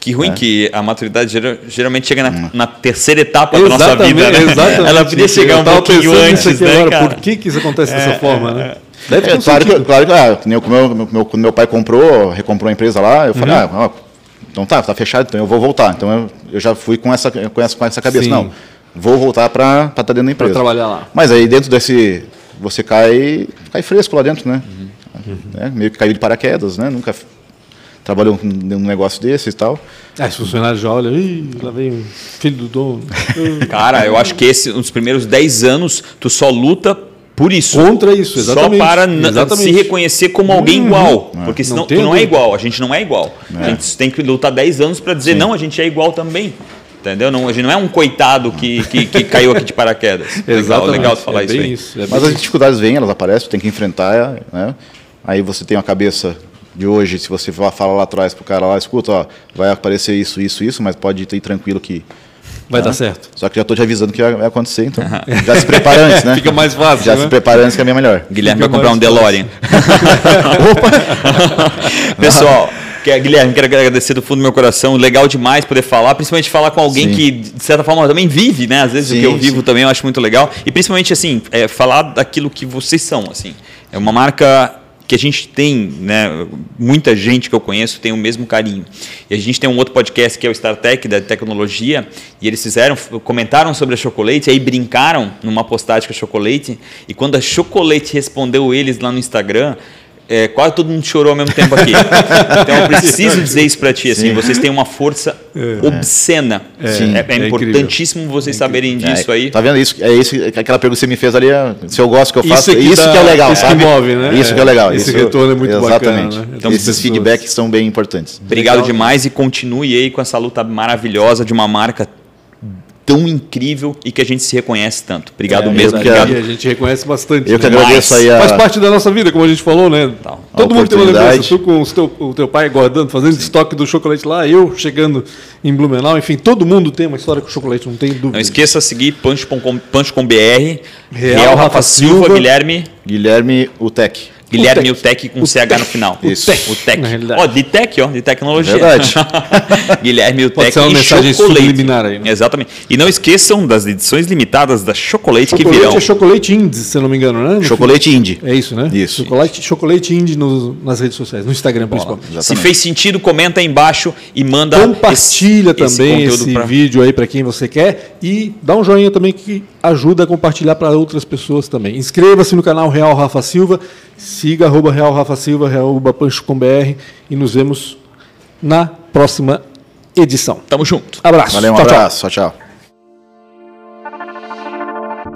Que É. ruim que a maturidade gera- geralmente chega na, na terceira etapa da nossa Exatamente, vida. Né? exatamente. Ela podia chegar um pouquinho antes, né, agora, cara? Por que, que isso acontece dessa forma, né? Deve É, ter um claro, que, claro que ah, que nem o meu, meu, meu, quando meu pai comprou, recomprou a empresa lá, eu falei, Uhum. ah, então tá, tá fechado, então eu vou voltar. Então eu, eu já fui com essa, com essa, com essa cabeça, Sim. não, vou voltar para estar dentro da empresa. trabalhar lá. Mas aí dentro desse, você cai, cai fresco lá dentro, né? Uhum. É, meio que caiu de paraquedas, né? Nunca trabalhou com um negócio desse e tal. Ah, os funcionários já olham, Ih, lá vem o filho do dono. Cara, eu acho que esse, nos primeiros 10 anos, tu só luta por isso. Contra isso, exatamente. Só para Exatamente. se reconhecer como alguém igual. Porque Não senão tu tenho não é igual, a gente não é igual. A gente tem que lutar 10 anos para dizer, não, a gente é igual também. Entendeu? Não, a gente não é um coitado que, que, que caiu aqui de paraquedas. Legal, Exatamente. legal tu falar é isso isso. é Mas as dificuldades vêm, elas aparecem, tem que enfrentar, né? Aí você tem a cabeça de hoje, se você fa- fala lá atrás pro cara lá, escuta, ó, vai aparecer isso, isso, isso, mas pode ir tranquilo que Vai dar certo. Só que já estou te avisando que vai acontecer, então. Já se prepara antes, né? Fica mais fácil, Já né? se prepara antes que é bem melhor. Guilherme Fica vai comprar um DeLorean. Pessoal, que- Guilherme, quero agradecer do fundo do meu coração. Legal demais poder falar, principalmente falar com alguém Sim. que, de certa forma, também vive, né? Às vezes o Sim, que eu vivo sim. também eu acho muito legal. E principalmente, assim, é, falar daquilo que vocês são, assim. É uma marca que a gente tem, né? Muita gente que eu conheço tem o mesmo carinho. E a gente tem um outro podcast que é o StarTech, da tecnologia, e eles fizeram, comentaram sobre a Chocolate, aí brincaram numa postagem com a Chocolate, e quando a Chocolate respondeu eles lá no Instagram, é, quase todo mundo chorou ao mesmo tempo aqui. então eu preciso dizer isso para ti, assim, vocês têm uma força obscena. Sim, é, é é importantíssimo vocês saberem disso É, aí. Tá vendo isso? É isso, aquela pergunta que você me fez ali, é, se eu gosto que eu Isso faço, é que isso dá- que é legal, isso que sabe? move, né? Isso que é legal. Esse isso- retorno é muito exatamente. bacana, né? Então, Esses pessoas. feedbacks são bem importantes. Obrigado Legal. demais e continue aí com essa luta maravilhosa de uma marca tão incrível e que a gente se reconhece tanto. Obrigado É, mesmo. que Obrigado. A gente reconhece bastante. Eu que né? agradeço aí a... Faz parte da nossa vida, como a gente falou, né? Tal. Todo mundo tem uma lembrança. Tu com teu, o teu pai guardando, fazendo estoque do chocolate lá, eu chegando em Blumenau. Enfim, todo mundo tem uma história com chocolate, não tem dúvida. Não esqueça de seguir Punch com, Punch com BR, Real Real, Rafa Rafa Silva, Silva. Guilherme, Guilherme Utec. Guilherme Utec. Com CH no final. Isso. O Tec. Ó, de Tec, ó, de tecnologia. Verdade. Guilherme Utec e mensagem chocolate. subliminar aí, né? Exatamente. E não esqueçam das edições limitadas da Chocolate, que Chocolate virão. é chocolate indie, se eu não me engano, né? No Chocolate Indie. É isso, né? Isso. Chocolate, chocolate indie no- nas redes sociais, no Instagram principalmente. Se fez sentido, comenta aí embaixo e manda Compartilha esse, também esse esse, conteúdo pra- vídeo aí para quem você quer e dá um joinha também que ajuda a compartilhar para outras pessoas também. Inscreva-se no canal Real Rafa Silva, siga arroba Real Rafa Silva, arroba Pancho com BR e nos vemos na próxima edição. Tamo junto. Abraço. Valeu, um Tchau, tchau. abraço. tchau. tchau.